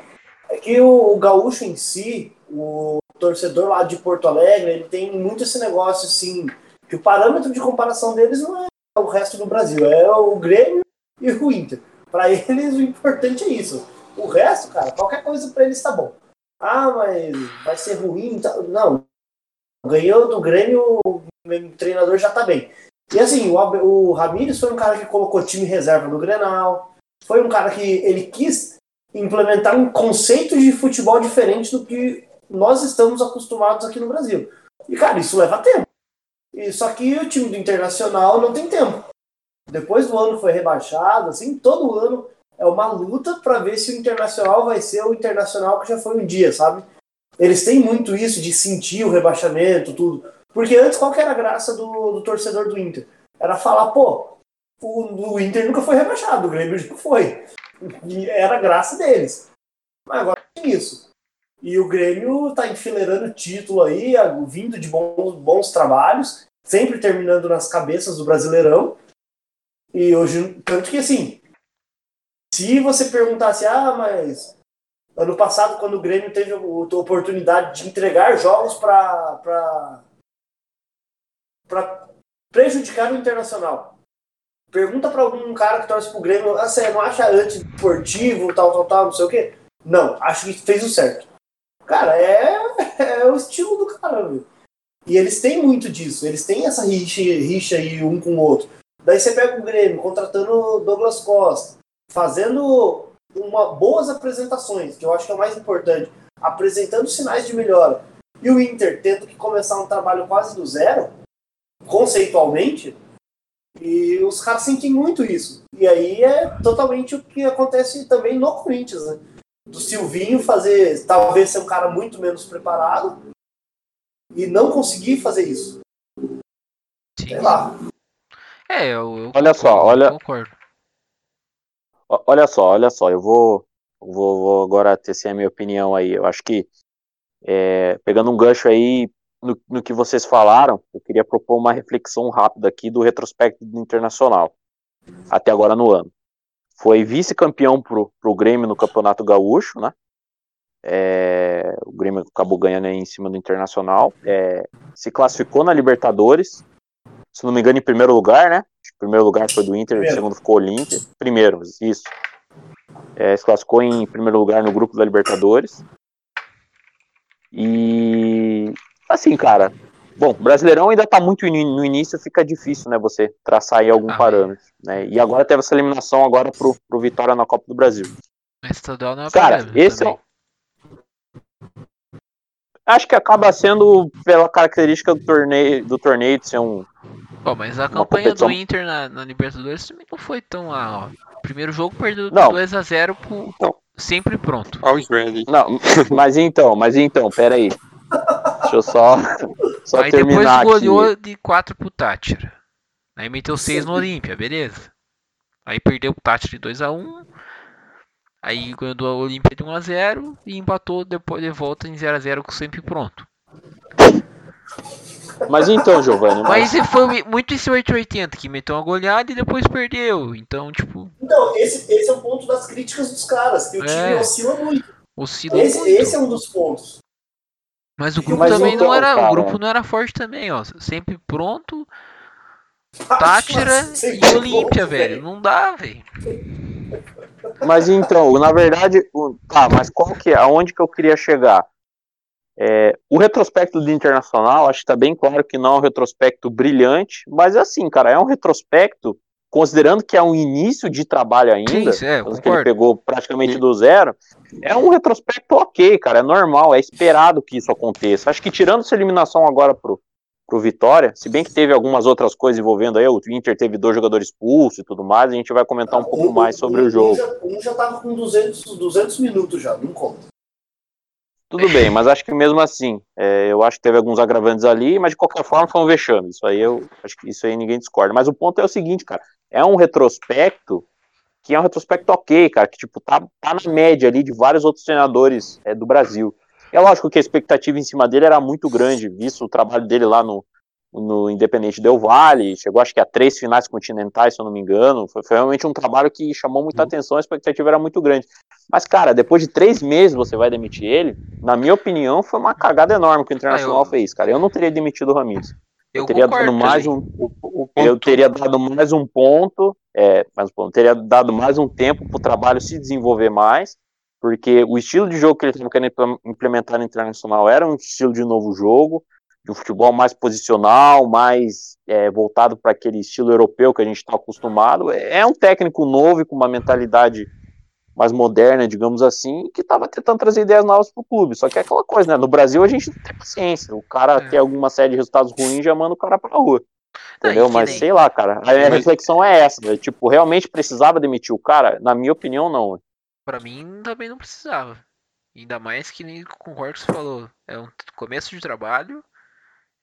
é que o, o gaúcho em si, o torcedor lá de Porto Alegre, ele tem muito esse negócio assim, que o parâmetro de comparação deles não é o resto do Brasil, é o Grêmio e o Inter. Para <laughs> eles o importante é isso. O resto, cara, qualquer coisa para eles tá bom. Ah, mas vai ser ruim, tá- não. Ganhou do Grêmio, o treinador já tá bem. E assim, o, o Ramires foi um cara que colocou time reserva no Grenal. Foi um cara que ele quis implementar um conceito de futebol diferente do que nós estamos acostumados aqui no Brasil. E, cara, isso leva tempo. E, só que o time do Internacional não tem tempo. Depois do ano foi rebaixado, assim, todo ano é uma luta para ver se o Internacional vai ser o Internacional que já foi um dia, sabe? Eles têm muito isso de sentir o rebaixamento, tudo. Porque antes, qual que era a graça do, do torcedor do Inter? Era falar, pô, o, o Inter nunca foi rebaixado, o Grêmio já foi. E era a graça deles. Mas agora tem isso. E o Grêmio tá enfileirando título aí, vindo de bons, bons trabalhos, sempre terminando nas cabeças do Brasileirão. E hoje, tanto que assim, se você perguntasse, ah, mas ano passado, quando o Grêmio teve a oportunidade de entregar jogos para prejudicar o Internacional. Pergunta para algum cara que torce pro Grêmio, ah, você não acha anti-esportivo, tal, tal, tal, não sei o quê? Não, acho que fez o certo. Cara, é, <laughs> é o estilo do cara, viu? E eles têm muito disso, eles têm essa rixa, rixa aí um com o outro. Daí você pega o Grêmio contratando Douglas Costa, fazendo uma, boas apresentações, que eu acho que é o mais importante, apresentando sinais de melhora. E o Inter tendo que começar um trabalho quase do zero, conceitualmente, e os caras sentem muito isso. E aí é totalmente o que acontece também no Corinthians, né? Do Silvinho fazer, talvez ser um cara muito menos preparado e não conseguir fazer isso. Sei lá. É, eu, eu Olha só, concordo, olha- concordo. Olha só, olha só, eu vou, vou, vou agora tecer a minha opinião aí. Eu acho que, é, pegando um gancho aí no, no que vocês falaram, eu queria propor uma reflexão rápida aqui do retrospecto do Internacional, até agora no ano. Foi vice-campeão pro, pro Grêmio no Campeonato Gaúcho, né? É, o Grêmio acabou ganhando aí em cima do Internacional. É, se classificou na Libertadores, se não me engano, em primeiro lugar, né? O primeiro lugar foi do Inter, o Primeiro. segundo ficou o Olímpia. Primeiro, isso. É, se classificou em primeiro lugar no grupo da Libertadores. E assim, cara. Bom, Brasileirão ainda tá muito in- no início, fica difícil, né, você traçar aí algum Ah, parâmetro, né? E agora teve essa eliminação agora pro, pro Vitória na Copa do Brasil. Estadual não é Cara, esse é também. um- Acho que acaba sendo pela característica do torneio, do torneio de ser um. Pô, mas a campanha competição- do Inter na, na Libertadores também não foi tão lá, ó. Primeiro jogo perdeu Não. 2x0 pro Não. sempre pronto. Always ready. Não, <laughs> mas então, mas então, pera aí. Deixa eu só, <laughs> só Aí depois terminar aqui. goleou de 4 pro Tátira. Aí meteu 6 no Olímpia, beleza. Aí perdeu pro Tátira de 2x1. Aí ganhou do Olímpia de 1x0 e empatou depois de volta em 0x0 com sempre pronto. Mas então, Giovanni, mas, Mas foi muito esse 880 que meteu uma goleada e depois perdeu. Então, tipo, Então, esse, esse é o ponto das críticas dos caras, que o time É. oscila muito. oscilou Esse, muito. esse é um dos pontos. Mas o grupo Mas também então, não era. cara- O grupo não era forte também, ó. Sempre pronto. Tátira Mas, e Olímpia, velho. Não dá, velho. mas então, na verdade, o- tá, mas qual que é? Aonde que eu queria chegar? É, o retrospecto do Internacional, acho que tá bem claro que não é um retrospecto brilhante, mas assim, cara, é um retrospecto, considerando que é um início de trabalho ainda, Sim, é, que ele pegou praticamente do zero, é um retrospecto ok, cara, é normal, é esperado que isso aconteça. Acho que tirando essa eliminação agora pro, pro Vitória, se bem que teve algumas outras coisas envolvendo aí, o Inter teve dois jogadores expulsos e tudo mais, a gente vai comentar um pouco mais sobre o jogo. Um já, um já tava com 200, 200 minutos já, não conta. Tudo bem, mas acho que mesmo assim, é, eu acho que teve alguns agravantes ali, mas de qualquer forma foi um vexame. Isso aí eu acho que isso aí ninguém discorda. Mas o ponto é o seguinte, cara, é um retrospecto que é um retrospecto ok, cara, que tipo tá, tá na média ali de vários outros treinadores é, do Brasil. É lógico que a expectativa em cima dele era muito grande, visto o trabalho dele lá no, no Independente Del Vale, chegou acho que a três finais continentais, se eu não me engano. Foi, foi realmente um trabalho que chamou muita atenção, a expectativa era muito grande. Mas, cara, depois de três meses você vai demitir ele, na minha opinião, foi uma cagada enorme que o Internacional Ah, eu- fez, cara. Eu não teria demitido o Ramires. Eu, Eu teria concordo dado mais um. o- o- Eu teria dado mais um ponto, é, mais um ponto, teria dado mais um tempo para o trabalho se desenvolver mais, porque o estilo de jogo que ele estava querendo impl- implementar no Internacional era um estilo de novo jogo, de um futebol mais posicional, mais é, voltado para aquele estilo europeu que a gente está acostumado. É é um técnico novo e com uma mentalidade mais moderna, digamos assim, que estava tentando trazer ideias novas para o clube. Só que é aquela coisa, né? No Brasil a gente não tem paciência. O cara É. tem alguma série de resultados ruins já manda o cara pra rua. Não, Entendeu? Mas sei lá, cara. A minha Mas- reflexão é essa. né? Tipo, realmente precisava demitir o cara? Na minha opinião, não. Pra mim também não precisava. Ainda mais que nem concordo com o que você falou. É um começo de trabalho.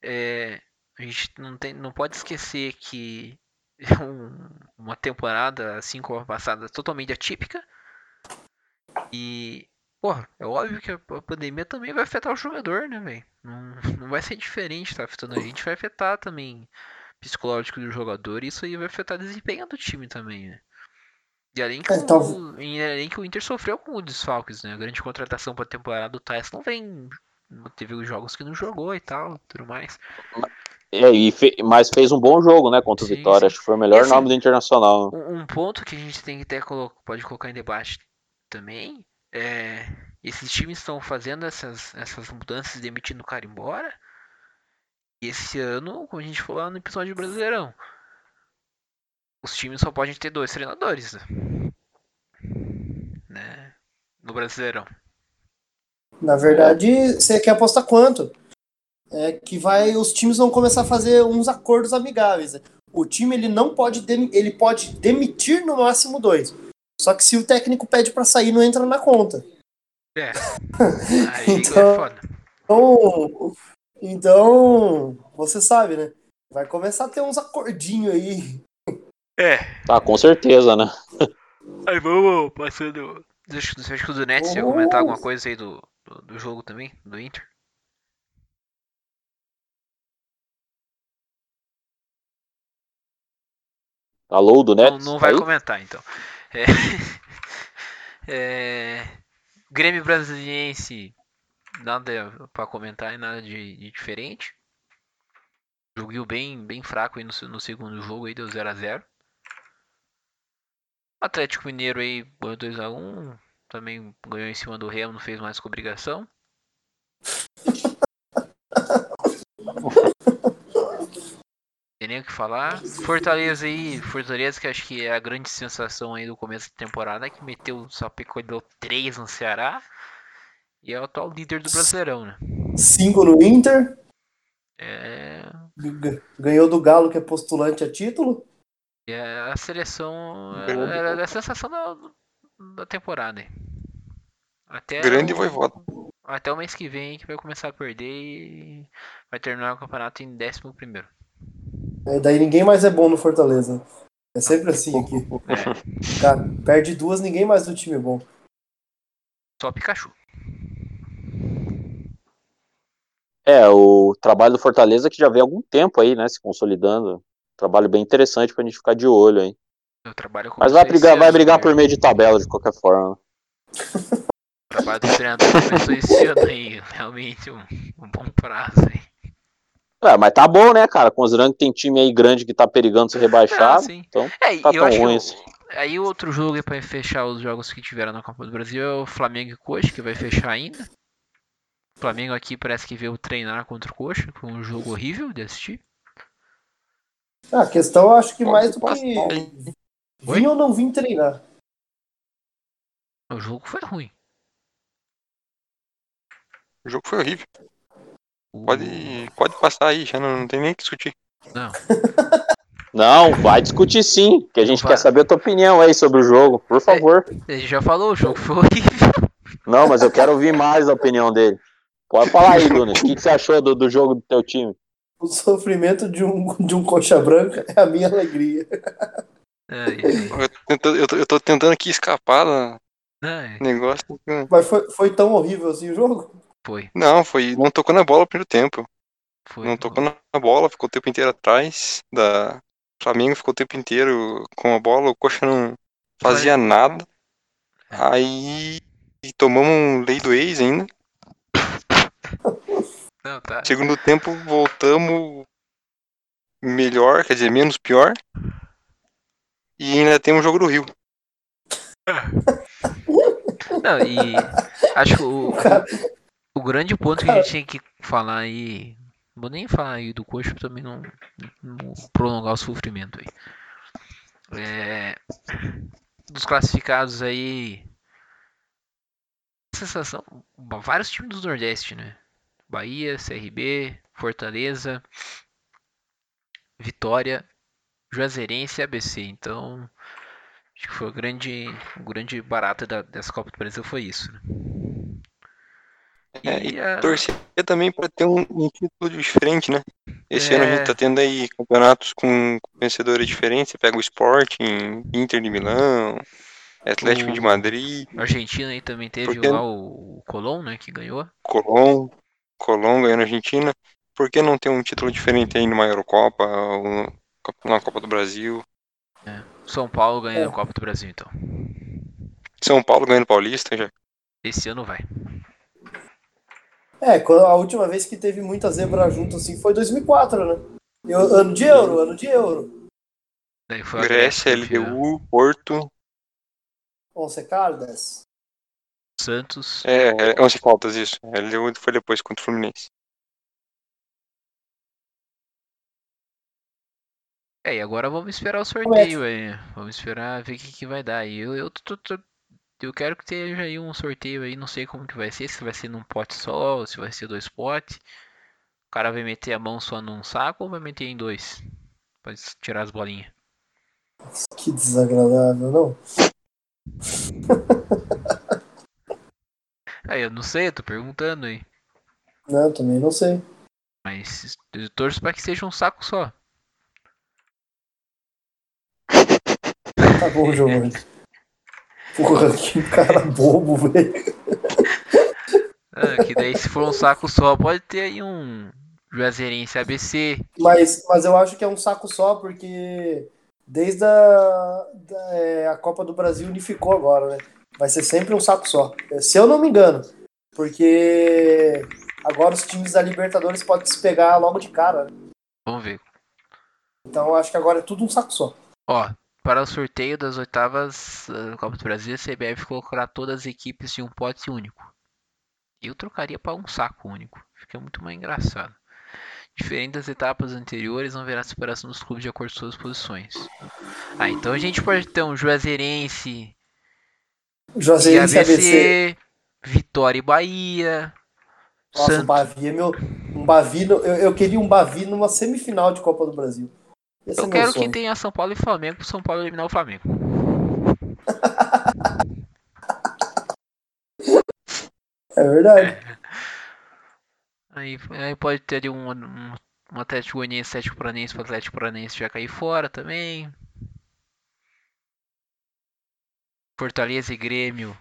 É, a gente não, tem, não pode esquecer que é <laughs> um- uma temporada, assim como a passada, totalmente atípica. E, porra, é óbvio que a a pandemia também vai afetar o jogador, né, velho? Não, <laughs> não vai ser diferente, tá afetando a gente, vai afetar também psicológico do jogador e isso aí vai afetar o desempenho do time também, né? E além que, É, o, além que o Inter sofreu com o desfalques, né? A grande contratação pra temporada do Tyson não vem. Teve os jogos que não jogou e tal, tudo mais. É, e fe- mas fez um bom jogo, né, contra o Sim, Vitória. sim. Acho que foi o melhor E assim- nome do Internacional. Um, ponto que a gente tem que até pode colocar em debate também é esses times estão fazendo essas, essas mudanças demitindo o cara embora. E esse ano, como a gente falou no episódio Brasileirão, os times só podem ter dois treinadores, né? Né? No Brasileirão. Na verdade, você quer apostar quanto? É que vai, os times vão começar a fazer uns acordos amigáveis. né? O time ele não pode, dem- ele pode demitir no máximo dois. Só que se o técnico pede pra sair, não entra na conta. É. <laughs> Aí Então- é foda. Então, então, você sabe, né? Vai começar a ter uns acordinhos aí. É. Tá, com certeza, né? Aí vamos passando. Acho que acho que o do Nets ia comentar alguma coisa aí do, do, do jogo também, do Inter. Alô, do Não, Nets? não vai Aí? comentar então. É, <laughs> é, Grêmio Brasiliense, nada pra comentar e nada de, de diferente. Joguinho bem, bem fraco aí no, no segundo jogo aí, deu 0x0. Atlético Mineiro aí ganhou 2x1. Também ganhou em cima do Remo, não fez mais com obrigação. Tem nem o que falar. Fortaleza aí, Fortaleza que acho que é a grande sensação aí do começo da temporada, que meteu o Sapeco e deu 3 no Ceará. E é o atual líder do Brasileirão, né? Cinco no Inter. É, Ganhou do Galo, que é postulante a título. é a seleção. É, é a sensação da, da temporada. Até Grande o- voivota. Até o mês que vem que vai começar a perder e vai terminar o campeonato em 11 primeiro. É, daí ninguém mais é bom no Fortaleza. É sempre assim aqui. <laughs> É, Cara, perde duas, ninguém mais do time é bom. só Pikachu. É, o trabalho do Fortaleza que já vem há algum tempo aí, né, se consolidando. Trabalho bem interessante pra gente ficar de olho aí. Eu trabalho com Mas vai brigar, vai cedo, brigar né? por meio de tabela de qualquer forma. O trabalho do treinador começou esse ano aí. Realmente um, um bom prazo aí. É, mas tá bom, né, cara? Considerando que tem time aí grande que tá perigando ser rebaixado. sim. então, É, tá tão ruim assim. aí o outro jogo aí pra fechar os jogos que tiveram na Copa do Brasil é o Flamengo e Coxa, que vai fechar ainda. O Flamengo aqui parece que veio treinar contra o Coxa, foi um jogo horrível de assistir. Ah, a questão eu acho que mais do que vir ou não vir treinar. O jogo foi ruim. O jogo foi horrível. Pode, pode passar aí, já não, não tem nem o que discutir. Não, <laughs> Não, vai discutir sim, que a gente Vai. quer saber a tua opinião aí sobre o jogo, por favor. ele já falou, o jogo foi horrível. Não, mas eu quero ouvir mais a opinião dele. Pode falar aí, Dunas. O que, que você achou do, do jogo do teu time? O sofrimento de um, de um coxa branca é a minha alegria. <laughs> Eu tô tentando, eu tô, eu tô tentando aqui escapar do negócio. Mas foi, foi tão horrível assim o jogo? foi, Não, foi. Não tocou na bola no primeiro tempo. foi. Não tocou na bola, ficou o tempo inteiro atrás da. O Flamengo ficou o tempo inteiro com a bola, o Coxa não fazia nada. Aí tomamos um lei do ex ainda. Não, tá. Segundo tempo voltamos melhor, quer dizer, menos pior. E ainda tem um jogo do Rio. <laughs> Não, e acho que o, o, o grande ponto que a gente tinha que falar aí. Não vou nem falar aí do coxa pra também não, não prolongar o sofrimento aí. É, dos classificados aí. Sensação. Vários times do Nordeste, né? Bahia, CRB, Fortaleza, Vitória, Juazeirense e ABC. Então, acho que foi o grande, o grande barato da, dessa Copa do Brasil foi isso. Né? É, E a- Torcer também para ter um, um título diferente, né? Esse ano a É. gente tá tendo aí campeonatos com vencedores diferentes. Você pega o Sporting, Inter de Milão, Atlético O- de Madrid, a Argentina aí também teve Porque- lá o, Colón, né, que ganhou. Colón, Colón ganhando a Argentina. Por que não ter um título diferente aí numa Eurocopa, ou na Copa do Brasil? São Paulo ganhando É. a Copa do Brasil, então. São Paulo ganhando Paulista já. Esse ano vai. É, quando- a última vez que teve muita zebra junto assim foi 2004, né? Eu- ano de euro, ano de euro. Daí foi Grécia. LDU, Porto. Once Caldas. Santos. É, é 11 faltas isso. LDU foi depois contra o Fluminense. É, e agora vamos esperar o sorteio aí. Vamos esperar ver o que, que vai dar. E eu, eu, tô- tô- eu quero que tenha aí um sorteio aí, não sei como que vai ser, se vai ser num pote só, ou se vai ser dois potes. O cara vai meter a mão só num saco ou vai meter em dois? Pra tirar as bolinhas. Que desagradável, não? <laughs> Aí, eu não sei, eu tô perguntando aí. Não, também não sei. Mas eu torço pra que seja um saco só. Tá bom, Giovanni. Porra, que cara bobo, velho. Ah, que daí se for um saco só, pode ter aí um Juazeirense ABC. Mas, mas eu acho que é um saco só, porque desde a, da- é, a Copa do Brasil unificou agora, né? Vai ser sempre um saco só. Se eu não me engano. Porque agora os times da Libertadores podem se pegar logo de cara. né? Vamos ver. Então eu acho que agora é tudo um saco só. Ó, para o sorteio das oitavas da Copa do Brasil, a CBF colocará todas as equipes em um pote único. Eu trocaria para um saco único. Fica muito mais engraçado. Diferente das etapas anteriores, não haverá separação dos clubes de acordo com suas posições. Ah, então a gente pode ter um Juazeirense Juazeirense ABC, ABC. Vitória e Bahia. Nossa, Santos- o Bavi é meu. Um Bavi, eu, eu queria um Bavi numa semifinal de Copa do Brasil. Esse é Eu meu quero que tenha São Paulo e Flamengo pro São Paulo eliminar o Flamengo. É verdade. <laughs> Aí, aí pode ter ali um, um, um Atlético Goianiense, Atlético Paranense pro Atlético Paranense já cair fora também. Fortaleza e Grêmio.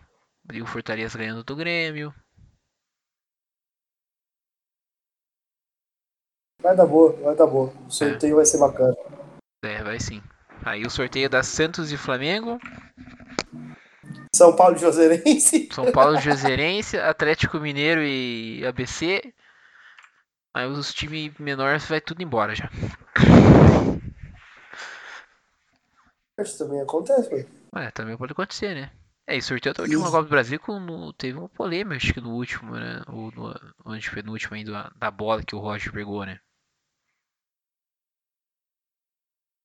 E o Fortaleza ganhando do Grêmio. Vai dar boa, vai dar boa. O sorteio vai ser bacana. É, vai sim. Aí o sorteio da Santos e Flamengo. São Paulo e Juazeirense. <laughs> São Paulo e Juazeirense, Atlético Mineiro e ABC. Aí os times menores vai tudo embora já. Isso também acontece, velho. É, também pode acontecer, né? É, e sorteio da última Isso. Copa do Brasil com, no- teve uma polêmica, acho que no último, né? Ou no, foi no último ainda, da bola que o Roger pegou, né?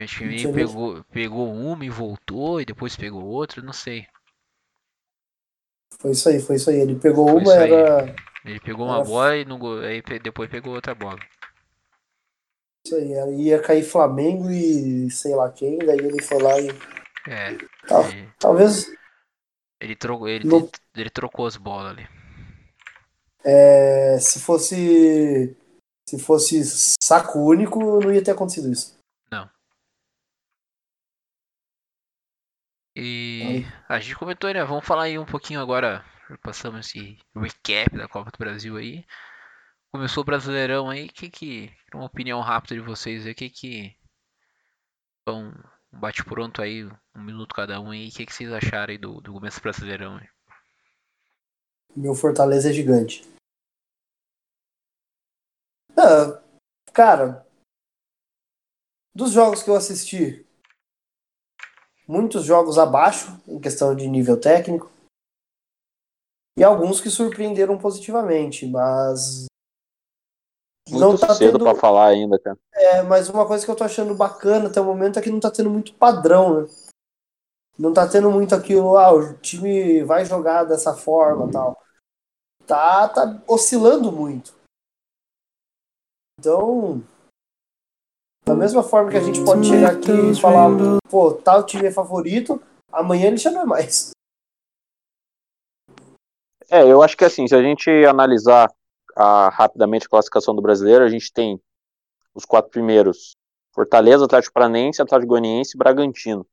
Acho que pegou, pegou uma e voltou, e depois pegou outra, não sei. Foi isso aí, foi isso aí. Ele pegou Foi uma, era. Ele pegou uma Nossa. bola e não, aí depois pegou outra bola. Isso aí, era- ia cair Flamengo e sei lá quem, daí ele foi lá e. É, ele, talvez ele, trocou, ele, Não- ele trocou as bolas ali. é, se fosse. Se fosse saco único, não ia ter acontecido isso. E a gente comentou, né? Vamos falar aí um pouquinho agora. Passamos esse recap da Copa do Brasil aí. Começou o Brasileirão aí. Que que. Uma opinião rápida de vocês aí. O que que. Então, um bate-pronto aí, um minuto cada um aí. O que que vocês acharam aí do, do começo do Brasileirão aí? Meu Fortaleza é gigante. Ah, cara, dos jogos que eu assisti, muitos jogos abaixo em questão de nível técnico e alguns que surpreenderam positivamente, mas Muito não tá cedo tendo. pra falar ainda, cara. É, mas uma coisa que eu tô achando bacana até o momento é que não tá tendo muito padrão, né? Não tá tendo muito aquilo, ah, o time vai jogar dessa forma tal. Tá, tá oscilando muito. Então, da mesma forma que a gente pode chegar aqui e falar, pô, tal time é favorito, amanhã ele já não é mais. É, eu acho que assim, se a gente analisar a- rapidamente a classificação do brasileiro, a gente tem os quatro primeiros: Fortaleza, Atlético Paranense, Atlético Goianiense e Bragantino.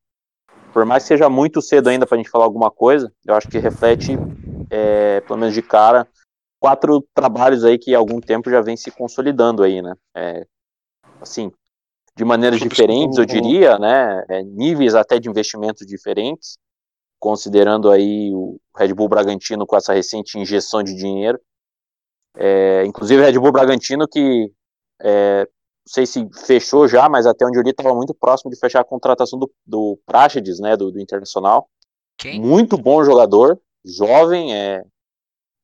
Por mais que seja muito cedo ainda pra gente falar alguma coisa, eu acho que reflete, é, pelo menos de cara, quatro trabalhos aí que há algum tempo já vem se consolidando aí, né? É, assim, de maneiras diferentes, eu diria, né? É, níveis até de investimentos diferentes, considerando aí o Red Bull Bragantino com essa recente injeção de dinheiro. É, inclusive o Red Bull Bragantino que é, não sei se fechou já, mas até onde eu li estava muito próximo de fechar a contratação do, do Praxedes, né, do, do Internacional. Quem? Muito bom jogador, jovem, é,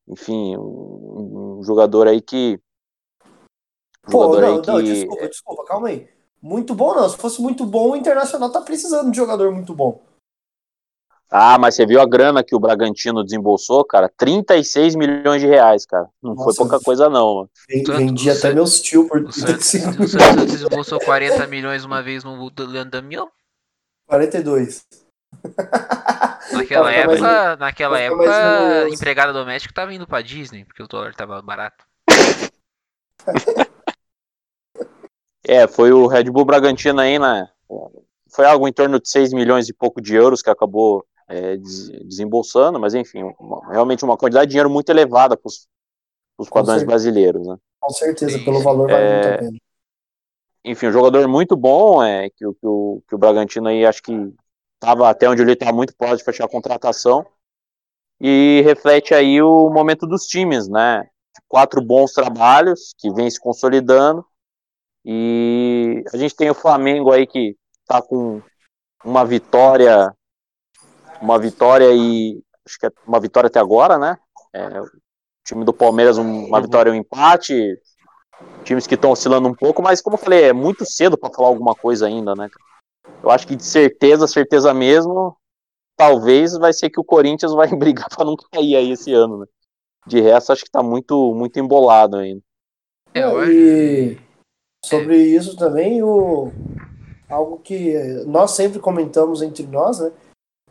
enfim, um, um jogador aí que Pô, jogador não, aí que não, desculpa, desculpa, calma aí. Muito bom não, se fosse muito bom, o Internacional tá precisando de jogador muito bom. Ah, mas você viu a grana que o Bragantino desembolsou, cara? 36 milhões de reais, cara. Não foi Nossa. pouca coisa, não, mano. Vendi o até meus tio por O Santos, 35 o Santos desembolsou 40 milhões uma vez no Leandro Damião. 42. Naquela ficar mais- época, naquela época, empregada doméstica tava indo pra Disney, porque o dólar tava barato. <laughs> É, foi o Red Bull Bragantino aí, né? Foi algo em torno de 6 milhões e pouco de euros que acabou é, des- desembolsando, mas enfim, uma- realmente uma quantidade de dinheiro muito elevada para os quadrões brasileiros, né? Com certeza, pelo valor vale É, muito a pena. Enfim, um jogador muito bom, é, que, o- que, o, que o Bragantino aí acho que estava até onde ele estava muito próximo de fechar a contratação. E reflete aí o momento dos times, né? Quatro bons trabalhos que vem se consolidando. E a gente tem o Flamengo aí que tá com uma vitória, uma vitória e acho que é uma vitória até agora, né? É, o time do Palmeiras um- uma Uhum. vitória e um empate. times que estão oscilando um pouco, mas como eu falei, é muito cedo para falar alguma coisa ainda, né? Eu acho que de certeza, certeza mesmo, talvez vai ser que o Corinthians vai <laughs> brigar para não cair aí esse ano, né? De resto, acho que tá muito, muito embolado ainda. É, e sobre é. isso também, o, algo que nós sempre comentamos entre nós, né?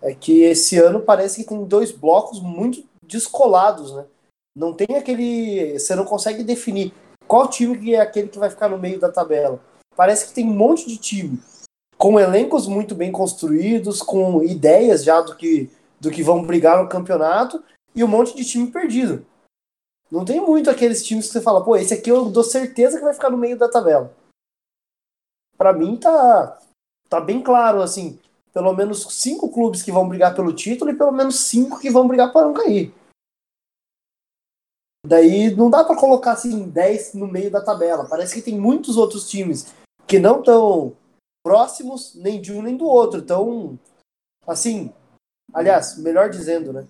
É que esse ano parece que tem dois blocos muito descolados, né? Não tem aquele. Você não consegue definir qual time que é aquele que vai ficar no meio da tabela. Parece que tem um monte de time com elencos muito bem construídos, com ideias já do que, do que vão brigar no campeonato e um monte de time perdido. Não tem muito aqueles times que você fala, pô, esse aqui eu dou certeza que vai ficar no meio da tabela. Para mim tá tá bem claro assim, pelo menos cinco clubes que vão brigar pelo título e pelo menos cinco que vão brigar para não cair. Daí não dá para colocar assim 10 no meio da tabela. Parece que tem muitos outros times que não estão próximos nem de um nem do outro. Então, assim, aliás, melhor dizendo, né?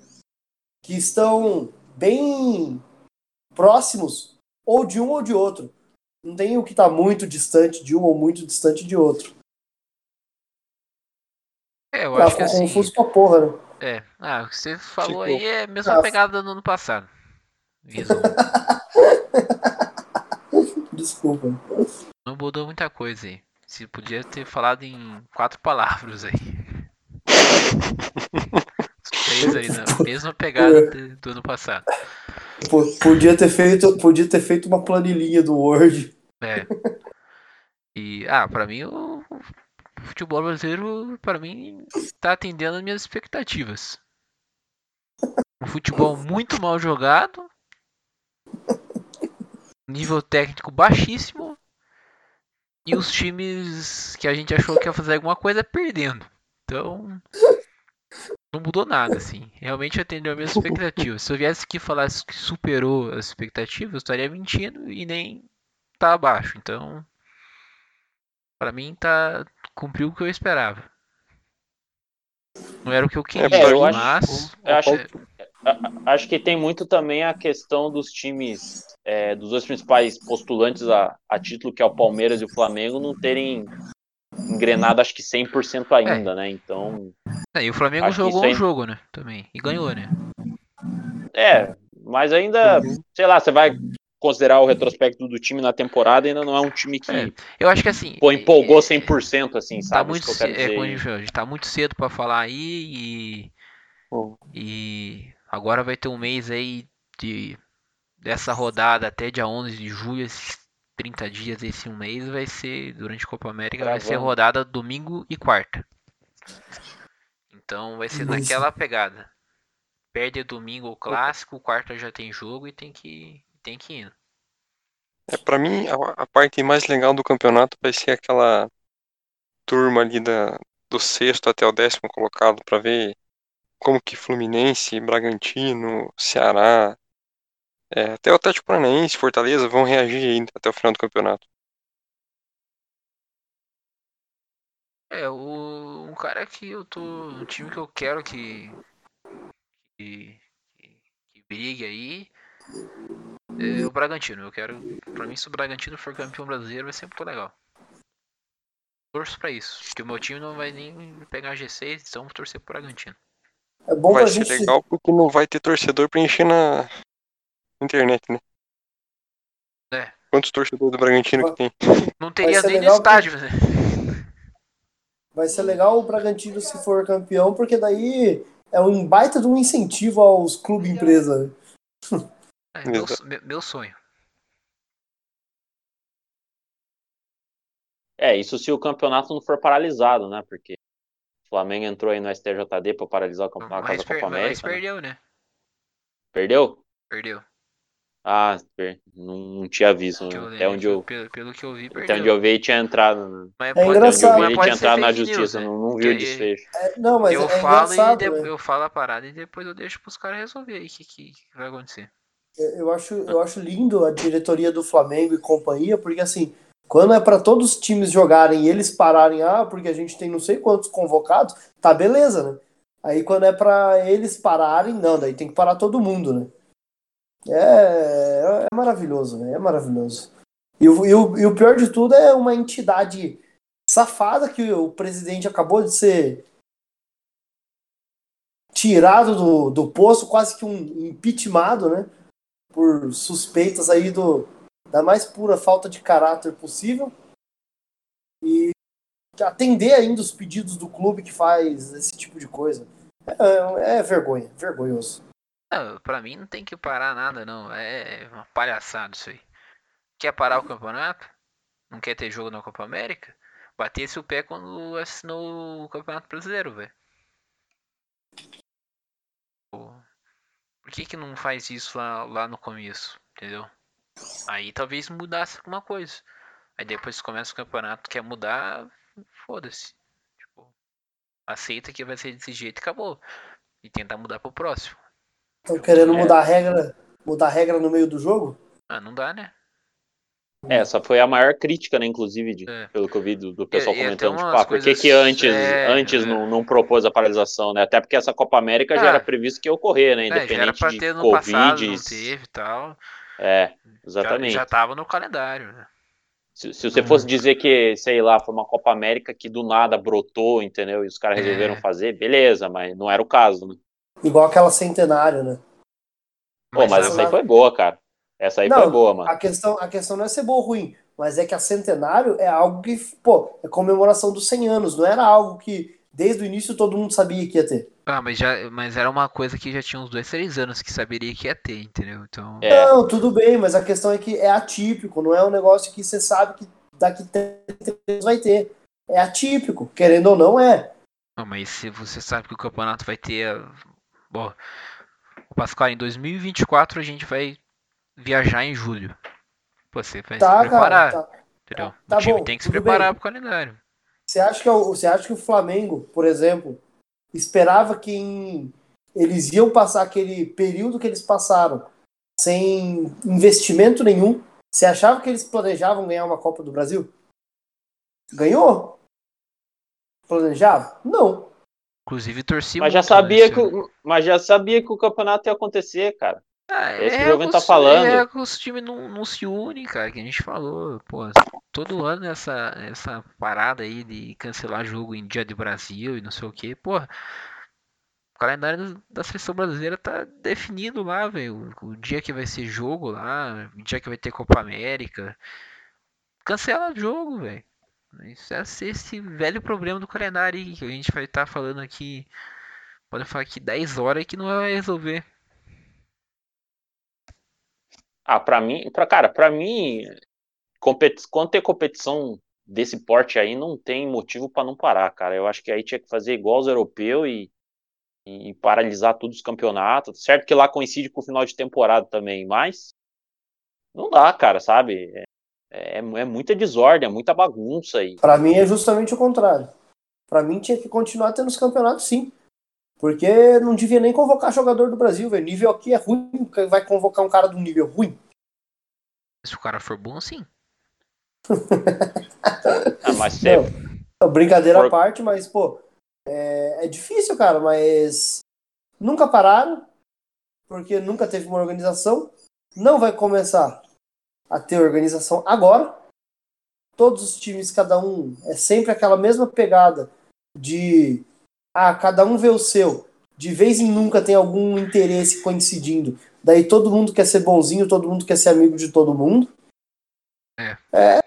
Que estão bem próximos ou de um ou de outro. Não tem o que está muito distante de um ou muito distante de outro. É, eu acho que assim... confuso pra porra, né? É, ah, o que você falou tipo, aí é a mesma pegada do ano passado. <laughs> Desculpa. Não mudou muita coisa aí. Se podia ter falado em quatro palavras aí. Três aí, na mesma pegada <laughs> do ano passado. Podia ter feito, podia ter feito uma planilhinha do Word. É. E ah, para mim o futebol brasileiro para mim tá atendendo as minhas expectativas. Um futebol muito mal jogado, nível técnico baixíssimo e os times que a gente achou que ia fazer alguma coisa perdendo. Então, não mudou nada, assim. Realmente atendeu as minhas <laughs> expectativas. Se eu viesse aqui e falasse que superou as expectativas, eu estaria mentindo e nem tá abaixo. Então, para mim, tá cumpriu o que eu esperava. Não era o que eu queria, é, eu mas... Acho, eu acho, acho que tem muito também a questão dos times é, dos dois principais postulantes a, a, título, que é o Palmeiras e o Flamengo, não terem engrenado acho que 100% ainda, é. né? Então. É, e o Flamengo jogou um jogo, né? Também. E ganhou, né? É, mas ainda, uhum. sei lá, você vai considerar o retrospecto do time na temporada, ainda não é um time que. É, eu acho que assim. Pô, empolgou 100%, assim, tá sabe? Muito, é, como a gente tá muito cedo para falar aí e. E agora vai ter um mês aí de dessa rodada até dia 11 de julho, esses 30 dias, esse um mês, vai ser, durante a Copa América, vai ser rodada domingo e quarta. Então vai ser Isso. naquela pegada. Perde domingo o clássico, quarta já tem jogo e tem que, tem que ir. É, pra mim, a, a, parte mais legal do campeonato vai ser aquela turma ali da, do sexto até o décimo colocado para ver como que Fluminense, Bragantino, Ceará, é, até o Atlético Paranaense, Fortaleza vão reagir ainda até o final do campeonato. É, o, um cara que eu tô. Um time que eu quero que. que, que, que brigue aí. É o Bragantino. Eu quero. Pra mim, se o Bragantino for campeão brasileiro, vai ser muito legal. Torço pra isso. Porque o meu time não vai nem pegar G6, então vou torcer pro Bragantino. É bom vai ser gente... legal porque não vai ter torcedor pra encher na, internet, né? É. Quantos torcedores do Bragantino que tem? Não teria nem no estádio, que... né? Vai ser legal o Bragantino se for campeão, porque daí é um baita de um incentivo aos clubes empresa. É, meu, meu sonho. É, isso se o campeonato não for paralisado, né? Porque o Flamengo entrou aí no STJD para paralisar o campeonato da Copa América. Mas perdeu, né? Perdeu? Perdeu. Ah, não, não tinha visto. Né? Até onde eu. Pelo, pelo que eu vi, perdeu. Até onde eu vi, tinha entrado. Mas é engraçado. Ele tinha entrado na justiça, news, né? não, não viu o desfecho. É, não, mas eu é falo e de, eu falo a parada e depois eu deixo pros caras resolver aí o que, que, que, vai acontecer. Eu acho, eu acho lindo a diretoria do Flamengo e companhia, porque assim, quando é para todos os times jogarem e eles pararem, ah, porque a gente tem não sei quantos convocados, tá beleza, né? Aí quando é para eles pararem, não, daí tem que parar todo mundo, né? É, é maravilhoso, né? É maravilhoso. E o, e, e o pior de tudo é uma entidade safada que o presidente acabou de ser tirado do, do posto, quase que um impeachmentado, né? Por suspeitas aí do, da mais pura falta de caráter possível. E atender ainda os pedidos do clube que faz esse tipo de coisa. É, é vergonha, vergonhoso. Pra mim não tem que parar nada, não. É uma palhaçada isso aí. Quer parar o campeonato? Não quer ter jogo na Copa América? Batesse o pé quando assinou o Campeonato Brasileiro, velho. Por que, que não faz isso lá, lá no começo? Entendeu? Aí talvez mudasse alguma coisa. Aí depois começa o campeonato, quer mudar, foda-se. Tipo, aceita que vai ser desse jeito e acabou. E tentar mudar pro próximo. Estão querendo é. mudar a regra, mudar a regra no meio do jogo? Ah, não dá, né? É, essa foi a maior crítica, né, inclusive, de, é. pelo que eu vi do, do pessoal e, comentando. Tipo, ah, por que, que antes, é, antes é. Não, não propôs a paralisação, né? Até porque essa Copa América já ah. era previsto que ia ocorrer, né? É, independente de Covid. Passado, não teve e tal. É, exatamente. Já, já tava no calendário, né? Se, se você fosse dizer que, sei lá, foi uma Copa América que do nada brotou, entendeu? E os caras resolveram é. fazer, beleza, mas não era o caso, né? Igual aquela centenário, né? Pô, mas, mas essa aí foi boa, cara. Essa aí não, foi boa, mano. A questão, a questão não é ser boa ou ruim, mas é que a centenário é algo que, pô, é comemoração dos 100 anos, não era algo que desde o início todo mundo sabia que ia ter. Ah, mas, já, mas era uma coisa que já tinha uns dois, três anos que saberia que ia ter, entendeu? Então... É. Não, tudo bem, mas a questão é que é atípico, não é um negócio que você sabe que daqui três anos vai ter. É atípico, querendo ou não, é. Não, mas se você sabe que o campeonato vai ter. Bom, o Pascal, em 2024 a gente vai viajar em julho. Você vai tá, se preparar. Cara, tá, entendeu? Tá, o time bom, tem que se preparar para o calendário. Você acha, que, você acha que o Flamengo, por exemplo, esperava que em, eles iam passar aquele período que eles passaram sem investimento nenhum? Você achava que eles planejavam ganhar uma Copa do Brasil? Ganhou? Planejava? Não. Inclusive torci mas já sabia que Mas já sabia que o campeonato ia acontecer, cara. Ah, é, Esse jogo tá falando. É que os times não, não se unem, cara, que a gente falou. Pô, todo ano essa, essa parada aí de cancelar jogo em dia de Brasil e não sei o que, pô. O calendário da seleção brasileira tá definido lá, velho. O dia que vai ser jogo lá, o dia que vai ter Copa América. Cancela o jogo, velho. Isso é esse velho problema do calendário aí, que a gente vai estar tá falando aqui. Pode falar aqui 10 horas que não vai resolver. Ah, para mim, para cara, para mim, competi quando ter competição desse porte aí, não tem motivo para não parar, cara. Eu acho que aí tinha que fazer igual os europeus e, e paralisar todos os campeonatos. Certo que lá coincide com o final de temporada também, mas não dá, cara, sabe? É, é, é muita desordem, é muita bagunça aí. Para mim é justamente o contrário. Para mim tinha que continuar tendo os campeonatos, sim. Porque não devia nem convocar jogador do Brasil, velho. Nível aqui é ruim, vai convocar um cara de um nível ruim. Se o cara for bom, sim. <laughs> ah, mas não, não, brincadeira for... à parte, mas, pô, é, é difícil, cara, mas nunca pararam, porque nunca teve uma organização. Não vai começar a ter organização agora. Todos os times, cada um, é sempre aquela mesma pegada de ah, cada um vê o seu. De vez em nunca tem algum interesse coincidindo. Daí todo mundo quer ser bonzinho, todo mundo quer ser amigo de todo mundo. É. É,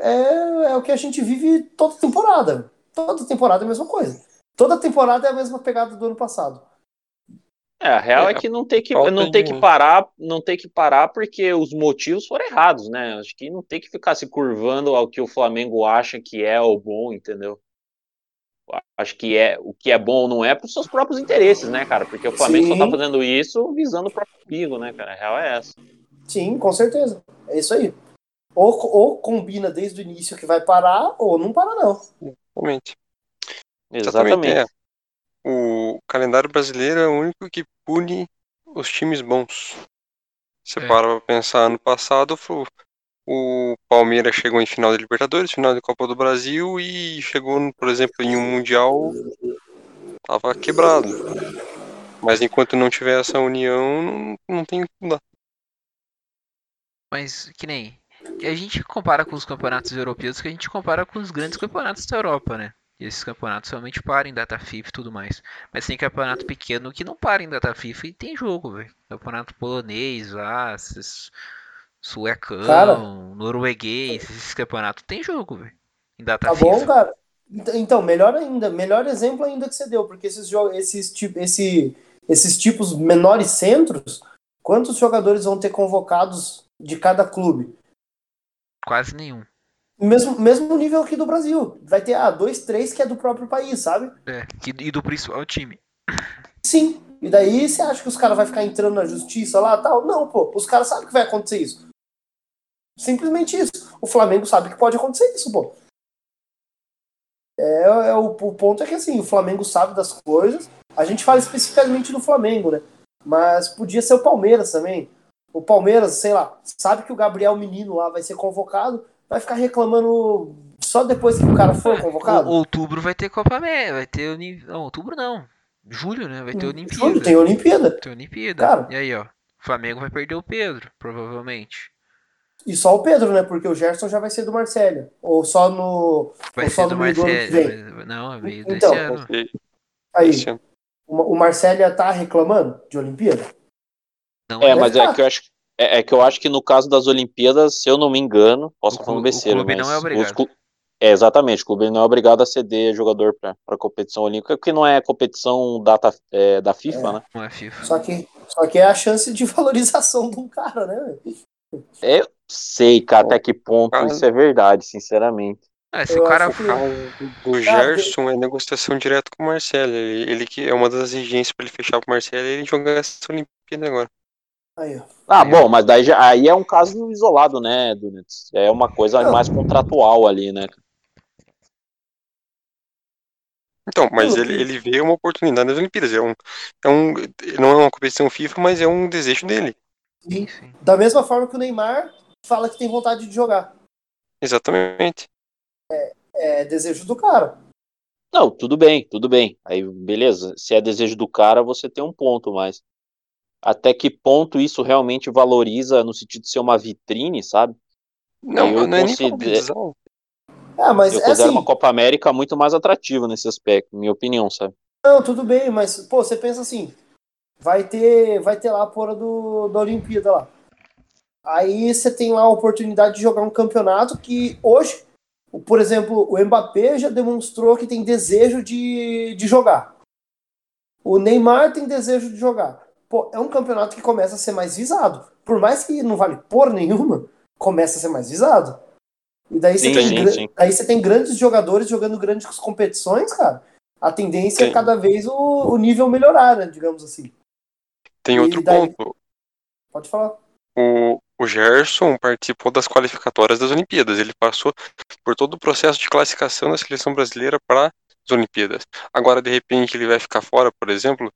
é, é o que a gente vive toda temporada. Toda temporada é a mesma coisa. Toda temporada é a mesma pegada do ano passado. É, a real é, é que não tem que, não tem que parar, não tem que parar porque os motivos foram errados, né? Acho que não tem que ficar se curvando ao que o Flamengo acha que é o bom, entendeu? acho que é o que é bom ou não é para os seus próprios interesses, né, cara? Porque o Flamengo Sim. só tá fazendo isso visando o próprio amigo, né, cara? A real é essa. Sim, com certeza. É isso aí. Ou, ou combina desde o início que vai parar, ou não para, não. Exatamente. Exatamente. É. O calendário brasileiro é o único que pune os times bons. Você é. para pra pensar, ano passado o Palmeiras chegou em final da Libertadores, final da Copa do Brasil e chegou, por exemplo, em um Mundial, tava quebrado. Mas enquanto não tiver essa união, não, não tem dar. Mas que nem a gente compara com os campeonatos europeus que a gente compara com os grandes campeonatos da Europa, né? E esses campeonatos realmente param em data FIFA e tudo mais. Mas tem campeonato pequeno que não para em data FIFA e tem jogo, velho. Campeonato polonês lá, esses suecão, Cara. norueguês, esses campeonatos tem jogo, velho. Em data Tá FIFA. bom, cara? Ent- Então, melhor ainda, melhor exemplo ainda que você deu, porque esses, jo- esses, esse, esses tipos menores centros, quantos jogadores vão ter convocados de cada clube? Quase nenhum. Mesmo, mesmo nível aqui do Brasil. Vai ter, ah, dois, três que é do próprio país, sabe? É, e do principal time. Sim. E daí você acha que os caras vão ficar entrando na justiça lá tal? Não, pô. Os caras sabem que vai acontecer isso. Simplesmente isso. O Flamengo sabe que pode acontecer isso, pô. É, é o, o ponto é que assim, o Flamengo sabe das coisas. A gente fala especificamente do Flamengo, né? Mas podia ser o Palmeiras também. O Palmeiras, sei lá, sabe que o Gabriel Menino lá vai ser convocado, vai ficar reclamando só depois que o cara for convocado? O- outubro vai ter Copa América, vai ter. Não, outubro não. Julho, né? Vai ter Olimpíada. Juro, tem Olimpíada. Tem Olimpíada. Cara. E aí, ó. O Flamengo vai perder o Pedro, provavelmente. E só o Pedro, né? Porque o Gerson já vai ser do Marcelo. Ou só no. Vai Ou ser só do no meio do ano que Marcelo. Não, é meio desse Então, ano. Aí, esse ano. o Marcelo tá reclamando de Olimpíada? Não, É, é, mas é tá. que eu acho é, é que eu acho que no caso das Olimpíadas, se eu não me engano, posso estar falando clu- o besteira, clube mas não é obrigado. os clu- é, exatamente, o clube não é obrigado a ceder jogador para a competição olímpica, porque não é competição data, é, da FIFA, né? não é FIFA. Só que, só que é a chance de <laughs> valorização de um cara, né? Eu sei, cara, até que ponto Ah. isso é verdade, sinceramente. Se Eu o cara que- for. O Gerson é negociação direta com o Marcelo. Ele, ele que é uma das exigências para ele fechar com o Marcelo é ele jogar essa Olimpíada agora. Aí, ó. Ah, É. bom, mas daí já, aí é um caso isolado, né, Dunitz? É uma coisa Não. mais contratual ali, né? Então, mas ele, ele vê uma oportunidade nas Olimpíadas. É um, é um, não é uma competição FIFA, mas é um desejo dele. Da mesma forma que o Neymar fala que tem vontade de jogar. Exatamente. É desejo do cara. Não, tudo bem, tudo bem. Aí, beleza. Se é desejo do cara, você tem um ponto, mas até que ponto isso realmente valoriza no sentido de ser uma vitrine, sabe? Não, Eu não é nem considero-. Ah, mas Eu é considero assim. uma Copa América muito mais atrativa nesse aspecto, minha opinião, sabe? Não, tudo bem, mas, pô, você pensa assim. Vai ter, vai ter lá a porra do, da Olimpíada lá. Aí você tem lá a oportunidade de jogar um campeonato que hoje, por exemplo, o Mbappé já demonstrou que tem desejo de, de jogar. O Neymar tem desejo de jogar. Pô, é um campeonato que começa a ser mais visado. Por mais que não vale por nenhuma, começa a ser mais visado. E daí você Sim, tem, sim, sim. aí você tem grandes jogadores jogando grandes competições, cara. A tendência é cada vez o, o nível melhorar, né, digamos assim. Tem outro daí- ponto. Pode falar. O, o Gerson participou das qualificatórias das Olimpíadas. Ele passou por todo o processo de classificação da seleção brasileira para as Olimpíadas. Agora, de repente, ele vai ficar fora, por exemplo,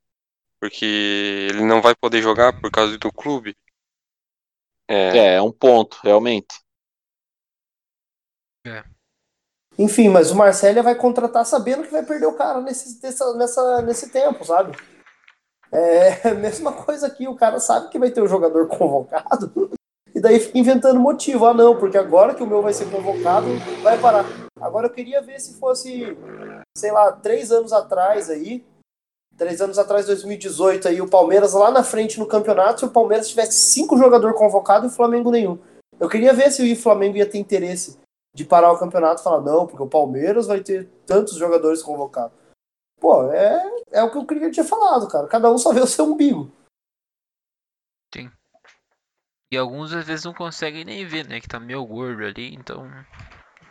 porque ele não vai poder jogar por causa do clube. É, É, é um ponto, realmente. Enfim, mas o Marcelo vai contratar sabendo que vai perder o cara nesse, nessa, nessa, nesse tempo, sabe? É <laughs> a mesma coisa aqui, o cara sabe que vai ter o jogador <laughs> convocado e daí fica inventando motivo. Ah, não, porque agora que o meu vai ser convocado, vai parar. Agora eu queria ver se fosse, sei lá, três anos atrás aí, três anos atrás, 2018, aí, o Palmeiras lá na frente no campeonato, se o Palmeiras tivesse cinco jogadores convocados e o Flamengo nenhum. Eu queria ver se o Flamengo ia ter interesse de parar o campeonato e falar, não, porque o Palmeiras vai ter tantos jogadores convocados. Pô, é, é o que o Krieger tinha falado, cara. Cada um só vê o seu umbigo. E alguns às vezes não conseguem nem ver, né? Que tá meio gordo ali, então.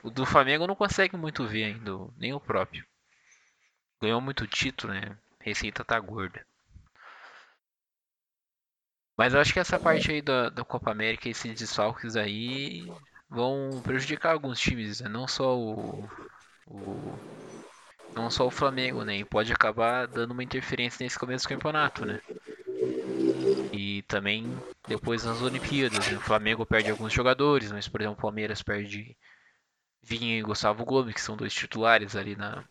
O do Flamengo não consegue muito ver ainda, nem o próprio. Ganhou muito título, né? Receita tá gorda. Mas eu acho que essa parte aí da, da Copa América, esses desfalques aí, vão prejudicar alguns times, né? Não só o, o- Não só o Flamengo, né? E pode acabar dando uma interferência nesse começo do campeonato, né? E também depois nas Olimpíadas, né? o Flamengo perde alguns jogadores, mas por exemplo o Palmeiras perde Vinha e Gustavo Gomes, que são dois titulares ali na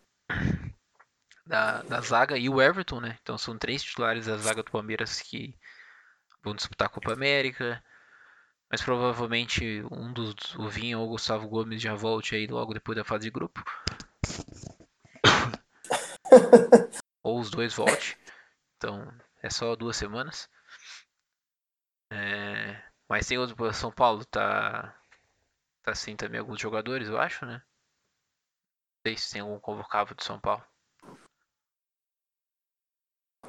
da, da zaga, e o Everton, né? Então são três titulares da zaga do Palmeiras que vão disputar a Copa América. Mas provavelmente um dos o Vinha ou o Gustavo Gomes já volte aí logo depois da fase de grupo. <coughs> ou os dois volte. Então é só duas semanas. É, mas tem outro São Paulo tá tá assim também alguns jogadores, eu acho, né? Não sei se tem algum convocável de São Paulo.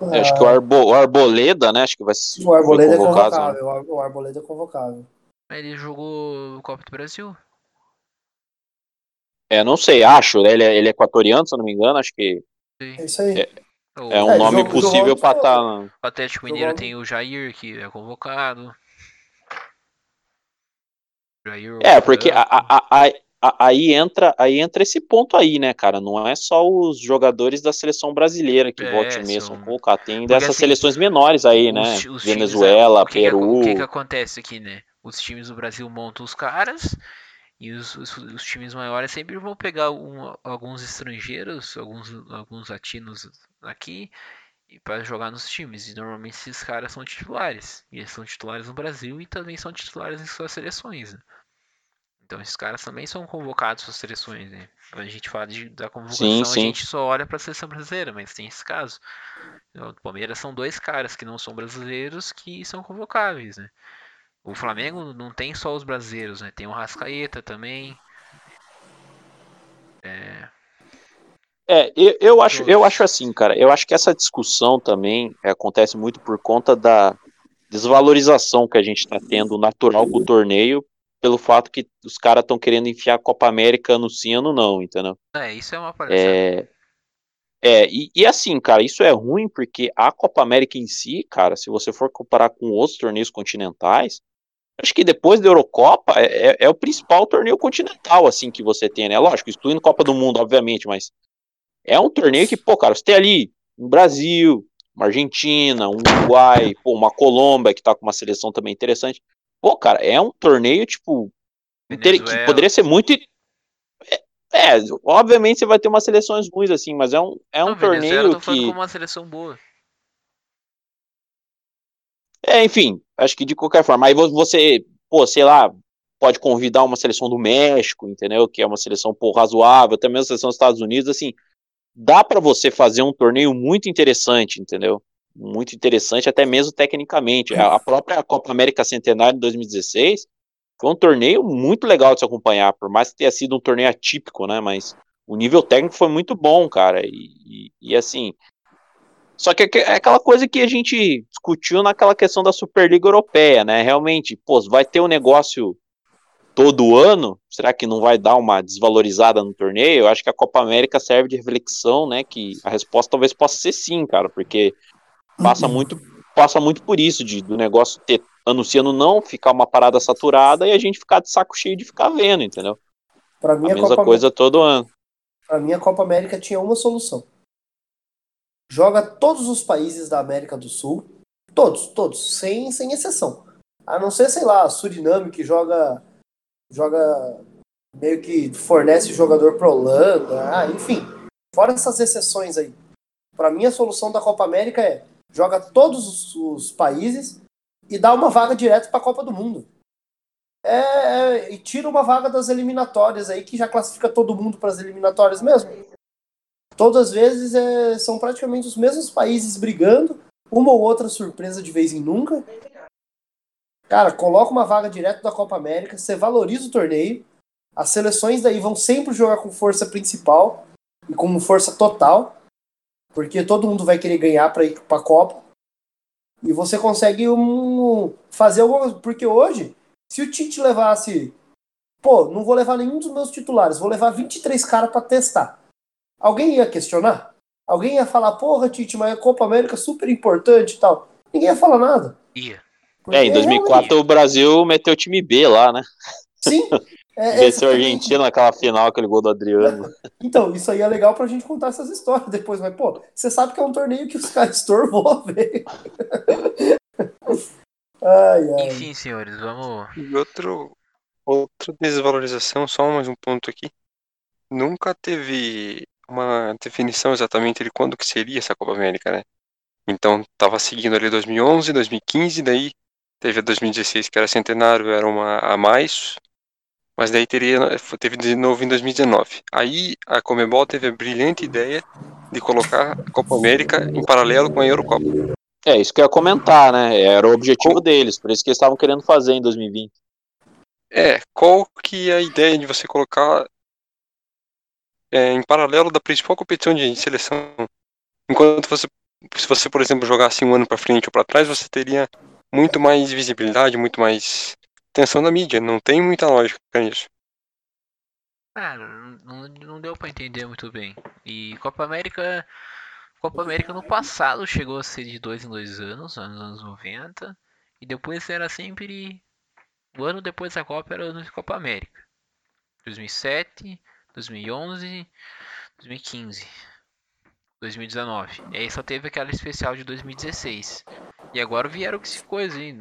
Eu acho que o, Arbo, o Arboleda, né? Acho que vai ser. O Arboleda é convocado, né? convocável. o Ar- O Arboleda é convocável. Ele jogou Copa do Brasil. É, não sei, acho. né? Ele é, ele é equatoriano, se eu não me engano. Acho que Sim. É isso aí. O, é um É, nome jogo- possível tá estar. o Atlético jogou- Mineiro tem o Jair, que é convocado. Jair, É, porque a- a- a- aí entra, aí entra esse ponto aí, né, cara? Não é só os jogadores da seleção brasileira que É, volte mesmo são- a colocar. Tem dessas assim, seleções menores aí, né? Os ti- os times, Venezuela, é, o que que ac- Peru. o que, que acontece aqui, né? Os times do Brasil montam os caras e os, os, os times maiores sempre vão pegar um- alguns estrangeiros, alguns, alguns latinos aqui e para jogar nos times. E normalmente esses caras são titulares. E eles são titulares no Brasil e também são titulares em suas seleções. né? Então esses caras também são convocados para seleções. Né? Quando a gente fala de, da convocação, Sim, a sim. gente só olha para a seleção brasileira, mas tem esse caso. No Palmeiras são dois caras que não são brasileiros que são convocáveis, né? O Flamengo não tem só os brasileiros, né? Tem o Rascaeta também. É, eu, eu acho, eu acho assim, cara. Eu acho que essa discussão também é, acontece muito por conta da desvalorização que a gente está tendo natural com o torneio, pelo fato que os caras estão querendo enfiar a Copa América no sim ano não, entendeu? É, isso é uma palhaçada. É, é e, e assim, cara, isso é ruim porque a Copa América em si, cara, se você for comparar com outros torneios continentais, acho que depois da Eurocopa é, é- é o principal torneio continental, assim, que você tem, né? Lógico, excluindo Copa do Mundo, obviamente, mas é um torneio que, pô, cara, você tem ali um Brasil, uma Argentina, um Uruguai, pô, uma Colômbia que tá com uma seleção também interessante. Pô, cara, é um torneio, tipo, que Venezuela. poderia ser muito. É, é, obviamente você vai ter umas seleções ruins, assim, mas é um, é um Não, Venezuela eu torneio tô que. como uma seleção boa. É, enfim, acho que de qualquer forma. Aí vo- você, pô, sei lá, pode convidar uma seleção do México, entendeu? Que é uma seleção, pô, razoável, até mesmo a seleção dos Estados Unidos, assim. Dá pra você fazer um torneio muito interessante, entendeu? Muito interessante, até mesmo tecnicamente. A própria Copa América Centenário de 2016 foi um torneio muito legal de se acompanhar, por mais que tenha sido um torneio atípico, né? Mas o nível técnico foi muito bom, cara. E, e- e, assim. Só é que- é aquela coisa que a gente discutiu naquela questão da Superliga Europeia, né? Realmente, pô, vai ter um negócio todo ano? Será que não vai dar uma desvalorizada no torneio? Eu acho que a Copa América serve de reflexão, né? Que a resposta talvez possa ser sim, cara, porque passa muito, passa muito por isso, de, do negócio ter anunciando não, ficar uma parada saturada e a gente ficar de saco cheio de ficar vendo, entendeu? Pra mim, A a mesma Copa, coisa todo ano. pra mim, a Copa América tinha uma solução. Joga todos os países da América do Sul, todos, todos, sem, sem exceção. A não ser, sei lá, Suriname, que joga, joga meio que fornece jogador pra Holanda, ah, enfim. Fora essas exceções aí. Pra mim, a solução da Copa América é joga todos os, países e dá uma vaga direto pra Copa do Mundo. É, é, e tira uma vaga das eliminatórias aí, que já classifica todo mundo para as eliminatórias mesmo. Todas as vezes é, são praticamente os mesmos países brigando, uma ou outra surpresa de vez em nunca. Cara, coloca uma vaga direto da Copa América, você valoriza o torneio, as seleções daí vão sempre jogar com força principal e com força total, porque todo mundo vai querer ganhar para ir para a Copa. E você consegue um, fazer alguma coisa, porque hoje se o Tite levasse, pô, não vou levar nenhum dos meus titulares, vou levar 23 caras pra testar. Alguém ia questionar? Alguém ia falar, porra, Tite, mas a Copa América é super importante e tal. Ninguém ia falar nada. Ia. Porque É, em 2004 o Brasil meteu o time B lá, né? Sim. <laughs> É, Venceu a essa- Argentina naquela final, aquele gol do Adriano. <laughs> Então, isso aí é legal pra gente contar essas histórias depois, mas, pô, você sabe que é um torneio que os caras <laughs> estorvou, velho. <laughs> Ai, ai. Enfim, senhores, vamos. E outro, outra desvalorização, só mais um ponto aqui. Nunca teve uma definição exatamente de quando que seria essa Copa América, né? Então tava seguindo ali 2011, 2015, daí Teve a 2016, que era centenário, era uma a mais. Mas daí teria, teve de novo em 2019. Aí a Comebol teve a brilhante ideia de colocar a Copa América em paralelo com a Eurocopa. É, isso que eu ia comentar, né? Era o objetivo deles, por isso que eles estavam querendo fazer em 2020. É, qual que é a ideia de você colocar é, em paralelo da principal competição de seleção? Enquanto você, se você, por exemplo, jogasse um ano para frente ou para trás, você teria muito mais visibilidade, muito mais atenção da mídia. Não tem muita lógica nisso. Ah, não, não deu para entender muito bem. E Copa América. Copa América no passado chegou a ser de dois em dois anos, nos anos 90. E depois era sempre. O ano depois da Copa era de Copa América. 2007, 2011, 2015, 2019. E aí só teve aquela especial de 2016. E agora vieram com esse coisa aí.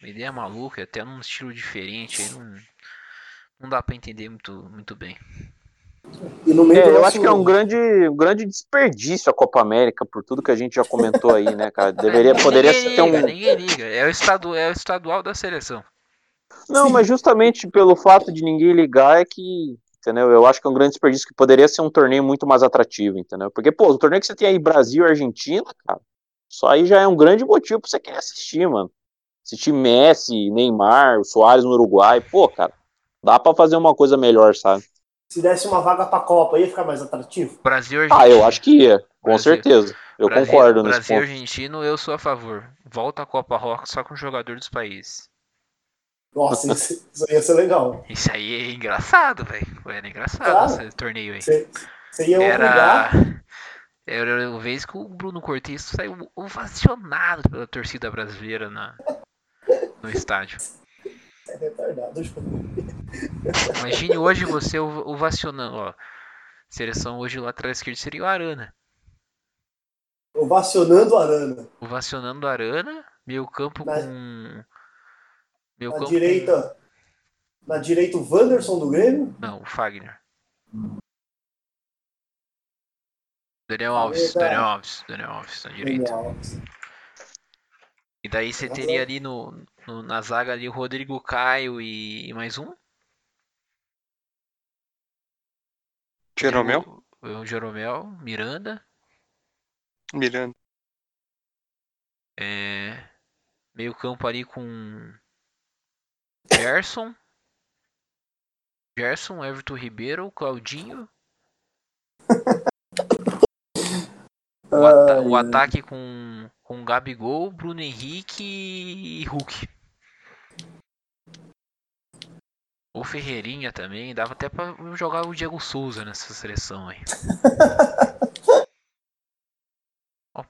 Uma ideia maluca, até num estilo diferente. Aí não, não dá pra entender muito, muito bem. E no meio É, eu nosso- acho que é um grande, um grande desperdício a Copa América, por tudo que a gente já comentou aí, né, cara? <laughs> Deveria, Ninguém poderia liga, ter um. Ninguém liga. É o, estadu, é o estadual da seleção. Não, Sim. mas justamente pelo fato de ninguém ligar é que, entendeu? Eu acho que é um grande desperdício que poderia ser um torneio muito mais atrativo, entendeu? Porque, pô, o torneio que você tem aí Brasil e Argentina, cara, só aí já é um grande motivo pra você querer assistir, mano. Assistir Messi, Neymar, o Soares no Uruguai, pô, cara, dá pra fazer uma coisa melhor, sabe? Se desse uma vaga pra Copa, ia ficar mais atrativo? Brasil e Argentina. Ah, eu acho que ia, com Brasil. certeza. Eu Brasil, concordo nesse Brasil e ponto. argentino, eu sou a favor. Volta a Copa Rock só com jogador dos países. Nossa, isso, isso ia ser legal. Isso aí é engraçado, velho. Era engraçado Claro. esse torneio aí. Você, você ia obrigar. Era. Era uma vez que o Bruno Cortes saiu ovacionado pela torcida brasileira na, no estádio. É retardado. Imagine hoje você ov- ovacionando, ó. Seleção hoje lateral esquerdo seria o Arana. Ovacionando Arana. Ovacionando Arana, meio campo Na- com. Meio Na campo direita. Na direita, o Wanderson do Grêmio. Com... Não, o Fagner. Daniel Ah, Alves. Daniel Alves, Daniel Alves na direita. Daniel Alves. E daí você teria ali no, no- na zaga ali o Rodrigo Caio e, e mais um? Jeromel? O, o Jeromel, Miranda. Miranda. É, meio campo ali com Gerson. Gerson, Everton Ribeiro, Claudinho. <laughs> O, ata- o ataque com, com Gabigol, Bruno Henrique e Hulk. O Ferreirinha também, dava até pra jogar o Diego Souza nessa seleção aí. <laughs> Ó,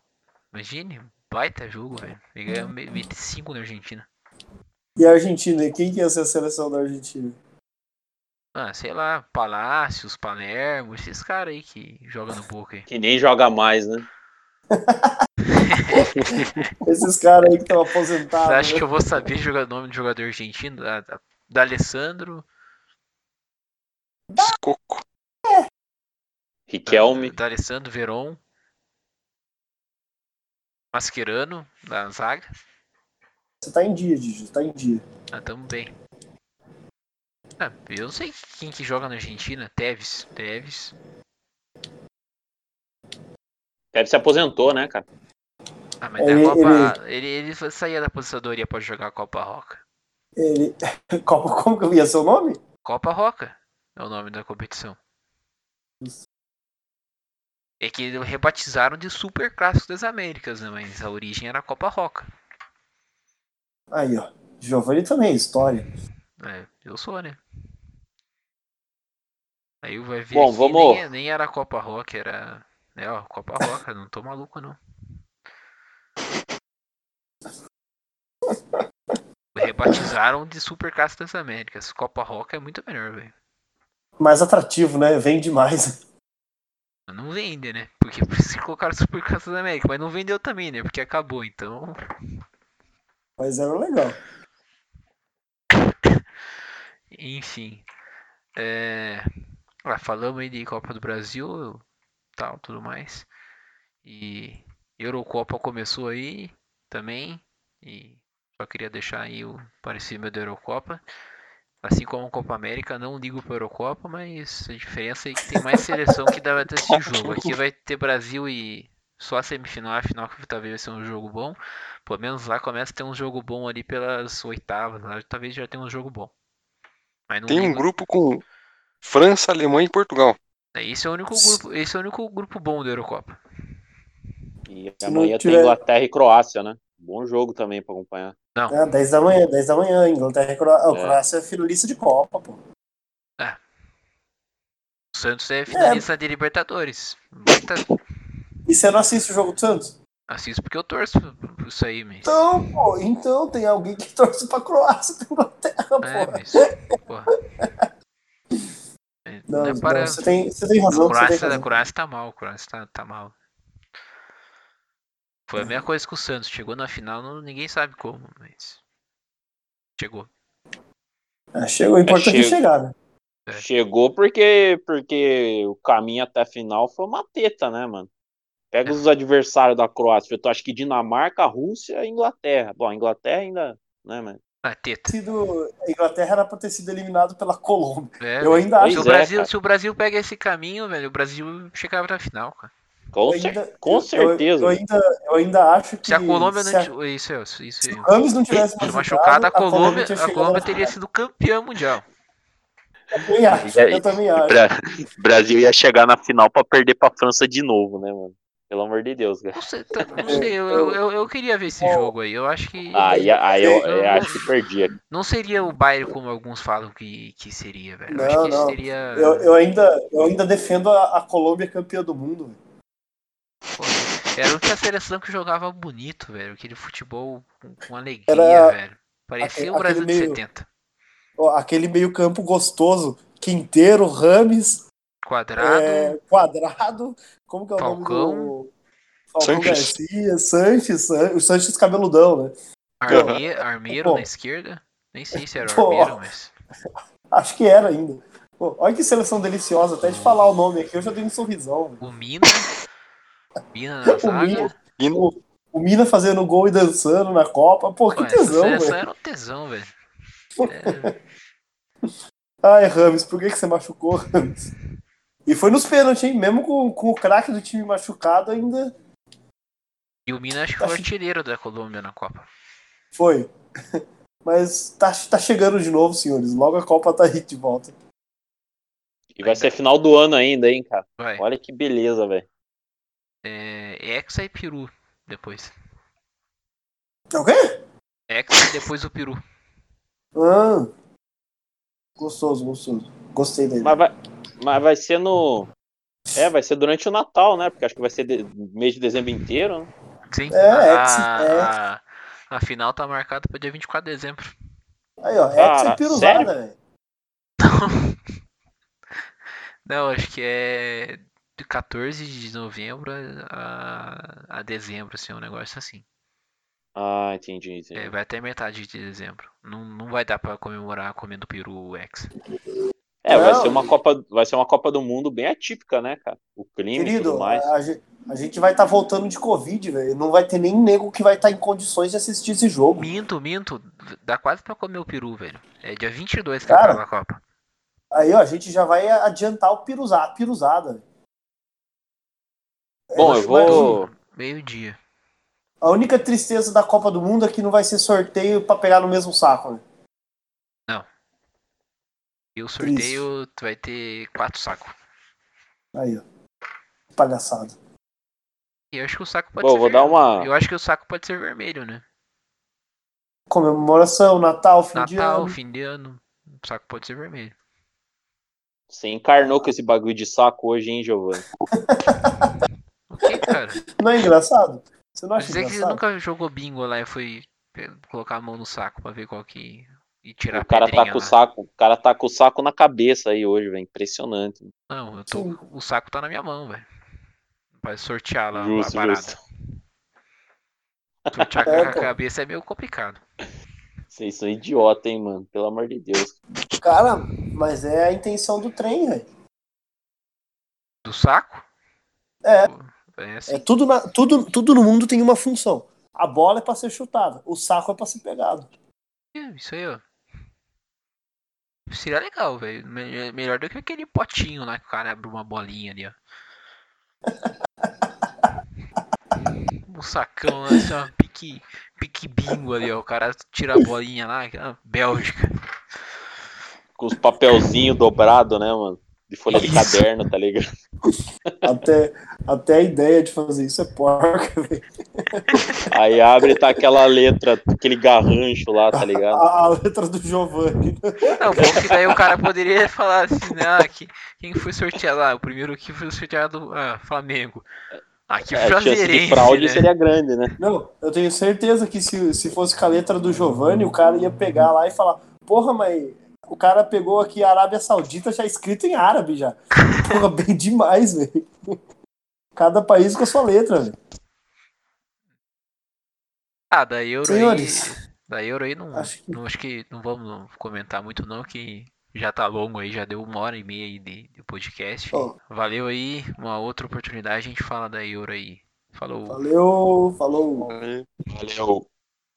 imagine, baita jogo, velho. Ele ganhou me- 25 na Argentina. E a Argentina? Quem que ia ser a seleção da Argentina? Ah, sei lá, Palácios, Palermo, esses caras aí que jogam no Boca aí. Que nem joga mais, né? <laughs> <laughs> Esses caras aí que estão Você aposentados. acha né? que eu vou saber jogar nome de jogador argentino? Da, da, da Alessandro, Coco. Riquelme. da Alessandro, Veron, Mascherano, da zaga. Você tá em dia, você tá em dia. Ah, tamo bem. Ah, eu não sei quem que joga na Argentina. Teves, Teves. Teve se aposentou, né, cara? Ah, mas Ele- da Copa. Ele, ele saía da aposentadoria pra jogar a Copa Roca. Ele. <laughs> Copa, como que ia ser o nome? Copa Roca é o nome da competição. É que eles rebatizaram de Super Clássico das Américas, né? Mas a origem era a Copa Roca. Aí, ó. Giovanni também, história. É, eu sou, né? Aí vai ver Bom, aqui, vamos- nem, nem era a Copa Rock, era. É, ó, Copa Roca, não tô maluco não. <laughs> Rebatizaram de Super Clássico das Américas. Copa Roca é muito melhor, velho. Mais atrativo, né? Vem demais. Não vende, né? Porque <laughs> que colocaram Super Clássico das Américas. Mas não vendeu também, né? Porque acabou, então. Mas era legal. <laughs> Enfim. É... Ah, falamos aí de Copa do Brasil, tal, tudo mais. E Eurocopa começou aí também. E Só queria deixar aí o parecer da Eurocopa. Assim como a Copa América, não ligo para a Eurocopa, mas a diferença é que tem mais seleção que dá ter esse jogo. Aqui vai ter Brasil e só a semifinal, a final que talvez vai ser um jogo bom. Pelo menos lá começa a ter um jogo bom ali pelas oitavas, lá talvez já tenha um jogo bom. tem um grupo com França, Alemanha e Portugal. É, esse é o único grupo, esse é o único grupo bom da Eurocopa. E amanhã tiver... tem Inglaterra e Croácia, né? Bom jogo também para acompanhar. Não. É, 10 da manhã, 10 da manhã, Inglaterra e Croácia. É. Croácia é finalista de Copa, pô. É. O Santos é finalista é. de Libertadores. Bota... E você não assiste o jogo do Santos? Assisto porque eu torço por isso aí, mas. Então, pô, então tem alguém que torce pra Croácia pra Inglaterra, pô. É, mas, porra. Não, não, é para... não, você, tem, você tem razão. A Croácia, a Croácia tá mal, a Croácia tá, tá mal. Foi a mesma coisa com o Santos. Chegou na final, não, ninguém sabe como, mas. Chegou. É, chegou, o importante é, é chegar, né? É. Chegou porque, porque o caminho até a final foi uma teta, né, mano? Pega é. os adversários da Croácia. Eu acho que Dinamarca, Rússia e Inglaterra. Bom, a Inglaterra ainda, né, mano? Ah, teta. Sido, a Inglaterra era pra ter sido eliminado pela Colômbia. É, eu ainda acho. Se o, Brasil, se o Brasil pega esse caminho, velho, o Brasil chegava pra final, cara. Com, ainda, com certeza. Eu, eu, ainda, eu ainda acho que. Se a Colômbia não. A, isso, isso, isso, se Ramos não tivesse machucado, machucado a Colômbia, a Colômbia teria sido campeã mundial. Eu também acho. Eu também acho. O Brasil ia chegar na final pra perder pra França de novo, né, mano? Pelo amor de Deus, cara. Não sei, tá, não sei eu, eu, eu, queria ver esse jogo aí. Eu acho que. Aí, aí eu, eu, eu acho que perdia. Não seria o Bayern como alguns falam que, que seria, velho. Não, acho que não. seria. Eu, eu, ainda, eu ainda defendo a, a Colômbia campeã do mundo, velho. Pô, era a seleção que jogava bonito, velho. Aquele futebol com, com alegria, era velho. Parecia aquele, o Brasil de meio, 70. Ó, aquele meio-campo gostoso. Quinteiro, Rames. Quadrado. É, quadrado. Como que é o Falcão, nome do. Falcão Sanches. Garcia, Sanches, o Sanches cabeludão, né? Arme, Armeiro na esquerda. Nem sei se era o Armeiro, mas. <laughs> Acho que era ainda. Pô, olha que seleção deliciosa, até de falar o nome aqui eu já dei um sorrisão. O Mina. Mina na zaga. O, o, o Mina fazendo gol e dançando na Copa. Pô, que Pô, tesão, velho. Essa era um tesão, velho. É... <laughs> Ai, Rames, por que, que você machucou, Rames? E foi nos pênaltis, hein? Mesmo com, com o craque do time machucado ainda. E o Mina acho que foi artilheiro da Colômbia na Copa. Foi. <laughs> Mas tá, tá chegando de novo, senhores. Logo a Copa tá aí de volta. E vai ser final do ano ainda, hein, cara? Vai. Olha que beleza, velho. É, Hexa e Peru depois. É o quê? Hexa e depois o Peru. Ah. Gostoso, gostoso. Gostei dele. Mas vai, mas vai ser no. É, vai ser durante o Natal, né? Porque acho que vai ser de... mês de dezembro inteiro, né? Sim. É, a, é. A, a final tá marcada para dia 24 de dezembro. Aí, ó, Rex ah, é piruzada, velho. Não, acho que é de 14 de novembro a, a dezembro, assim, um negócio assim. Ah, entendi, entendi. É, vai até metade de dezembro. Não, não vai dar para comemorar comendo peru X. É, não. vai ser uma Copa, vai ser uma Copa do Mundo bem atípica, né, cara? O clima Querido, e tudo mais. A, a gente vai estar tá voltando de Covid, velho. Não vai ter nem nego que vai estar tá em condições de assistir esse jogo. Minto, minto. Dá quase pra comer o peru, velho. É dia 22 que cara, acaba a Copa. Aí, ó, a gente já vai adiantar o piruzada, a piruzada. Bom, eu, eu vou. Meio-dia. A única tristeza da Copa do Mundo é que não vai ser sorteio para pegar no mesmo saco, né? Não. E o sorteio Triste. vai ter quatro sacos. Aí, ó. Palhaçada. E eu acho que o saco pode Bom, ser. Vou dar uma... Eu acho que o saco pode ser vermelho, né? Comemoração, Natal, fim Natal, de ano. Natal, fim de ano. O saco pode ser vermelho. Você encarnou com esse bagulho de saco hoje, hein, Giovanni? <laughs> cara? <laughs> Não é engraçado? Você não acha Dizer engraçado? que você nunca jogou bingo lá e foi colocar a mão no saco pra ver qual que. E tirar o cara tá com o saco, o cara tá com o saco na cabeça aí hoje, velho. Impressionante. Não, eu tô, o saco tá na minha mão, velho. Vai sortear lá justo, a parada. Justo. Sortear é, com a cabeça é meio complicado. Vocês são idiota, hein, mano? Pelo amor de Deus. Cara, mas é a intenção do trem, velho. Do saco? É. É, assim. é tudo, na, tudo, tudo no mundo tem uma função. A bola é pra ser chutada, o saco é pra ser pegado. É, isso aí, ó. Seria legal, velho. Me- Melhor do que aquele potinho lá que o cara abre uma bolinha ali, ó. <laughs> Um sacão lá, assim, ó, pique, pique bingo ali, ó. O cara tira a bolinha lá, ah, Bélgica. Com os papelzinhos dobrados, né, mano? De folha de caderno, tá ligado? Até, até a ideia de fazer isso é porca, velho. Aí abre e tá aquela letra, aquele garrancho lá, tá ligado? A, a letra do Giovanni. Não, bom que daí o cara poderia falar assim, né? Ah, que, quem foi sorteado lá? O primeiro que foi sorteado, ah, Flamengo. Ah, que É, a chance de fraude né? seria grande, né? Não, eu tenho certeza que se, se fosse com a letra do Giovanni, o cara ia pegar lá e falar: Porra, mas o cara pegou aqui a Arábia Saudita já escrito em árabe já. Porra, bem demais, velho. Cada país com a sua letra, velho. Ah, da Euro aí. Senhores, Da Euro aí não acho que- não. Acho que não vamos comentar muito não, que já tá longo aí, já deu uma hora e meia aí de, de podcast. Ó. Valeu aí, uma outra oportunidade a gente fala da Euro aí. Falou. valeu, falou. Aí, Valeu.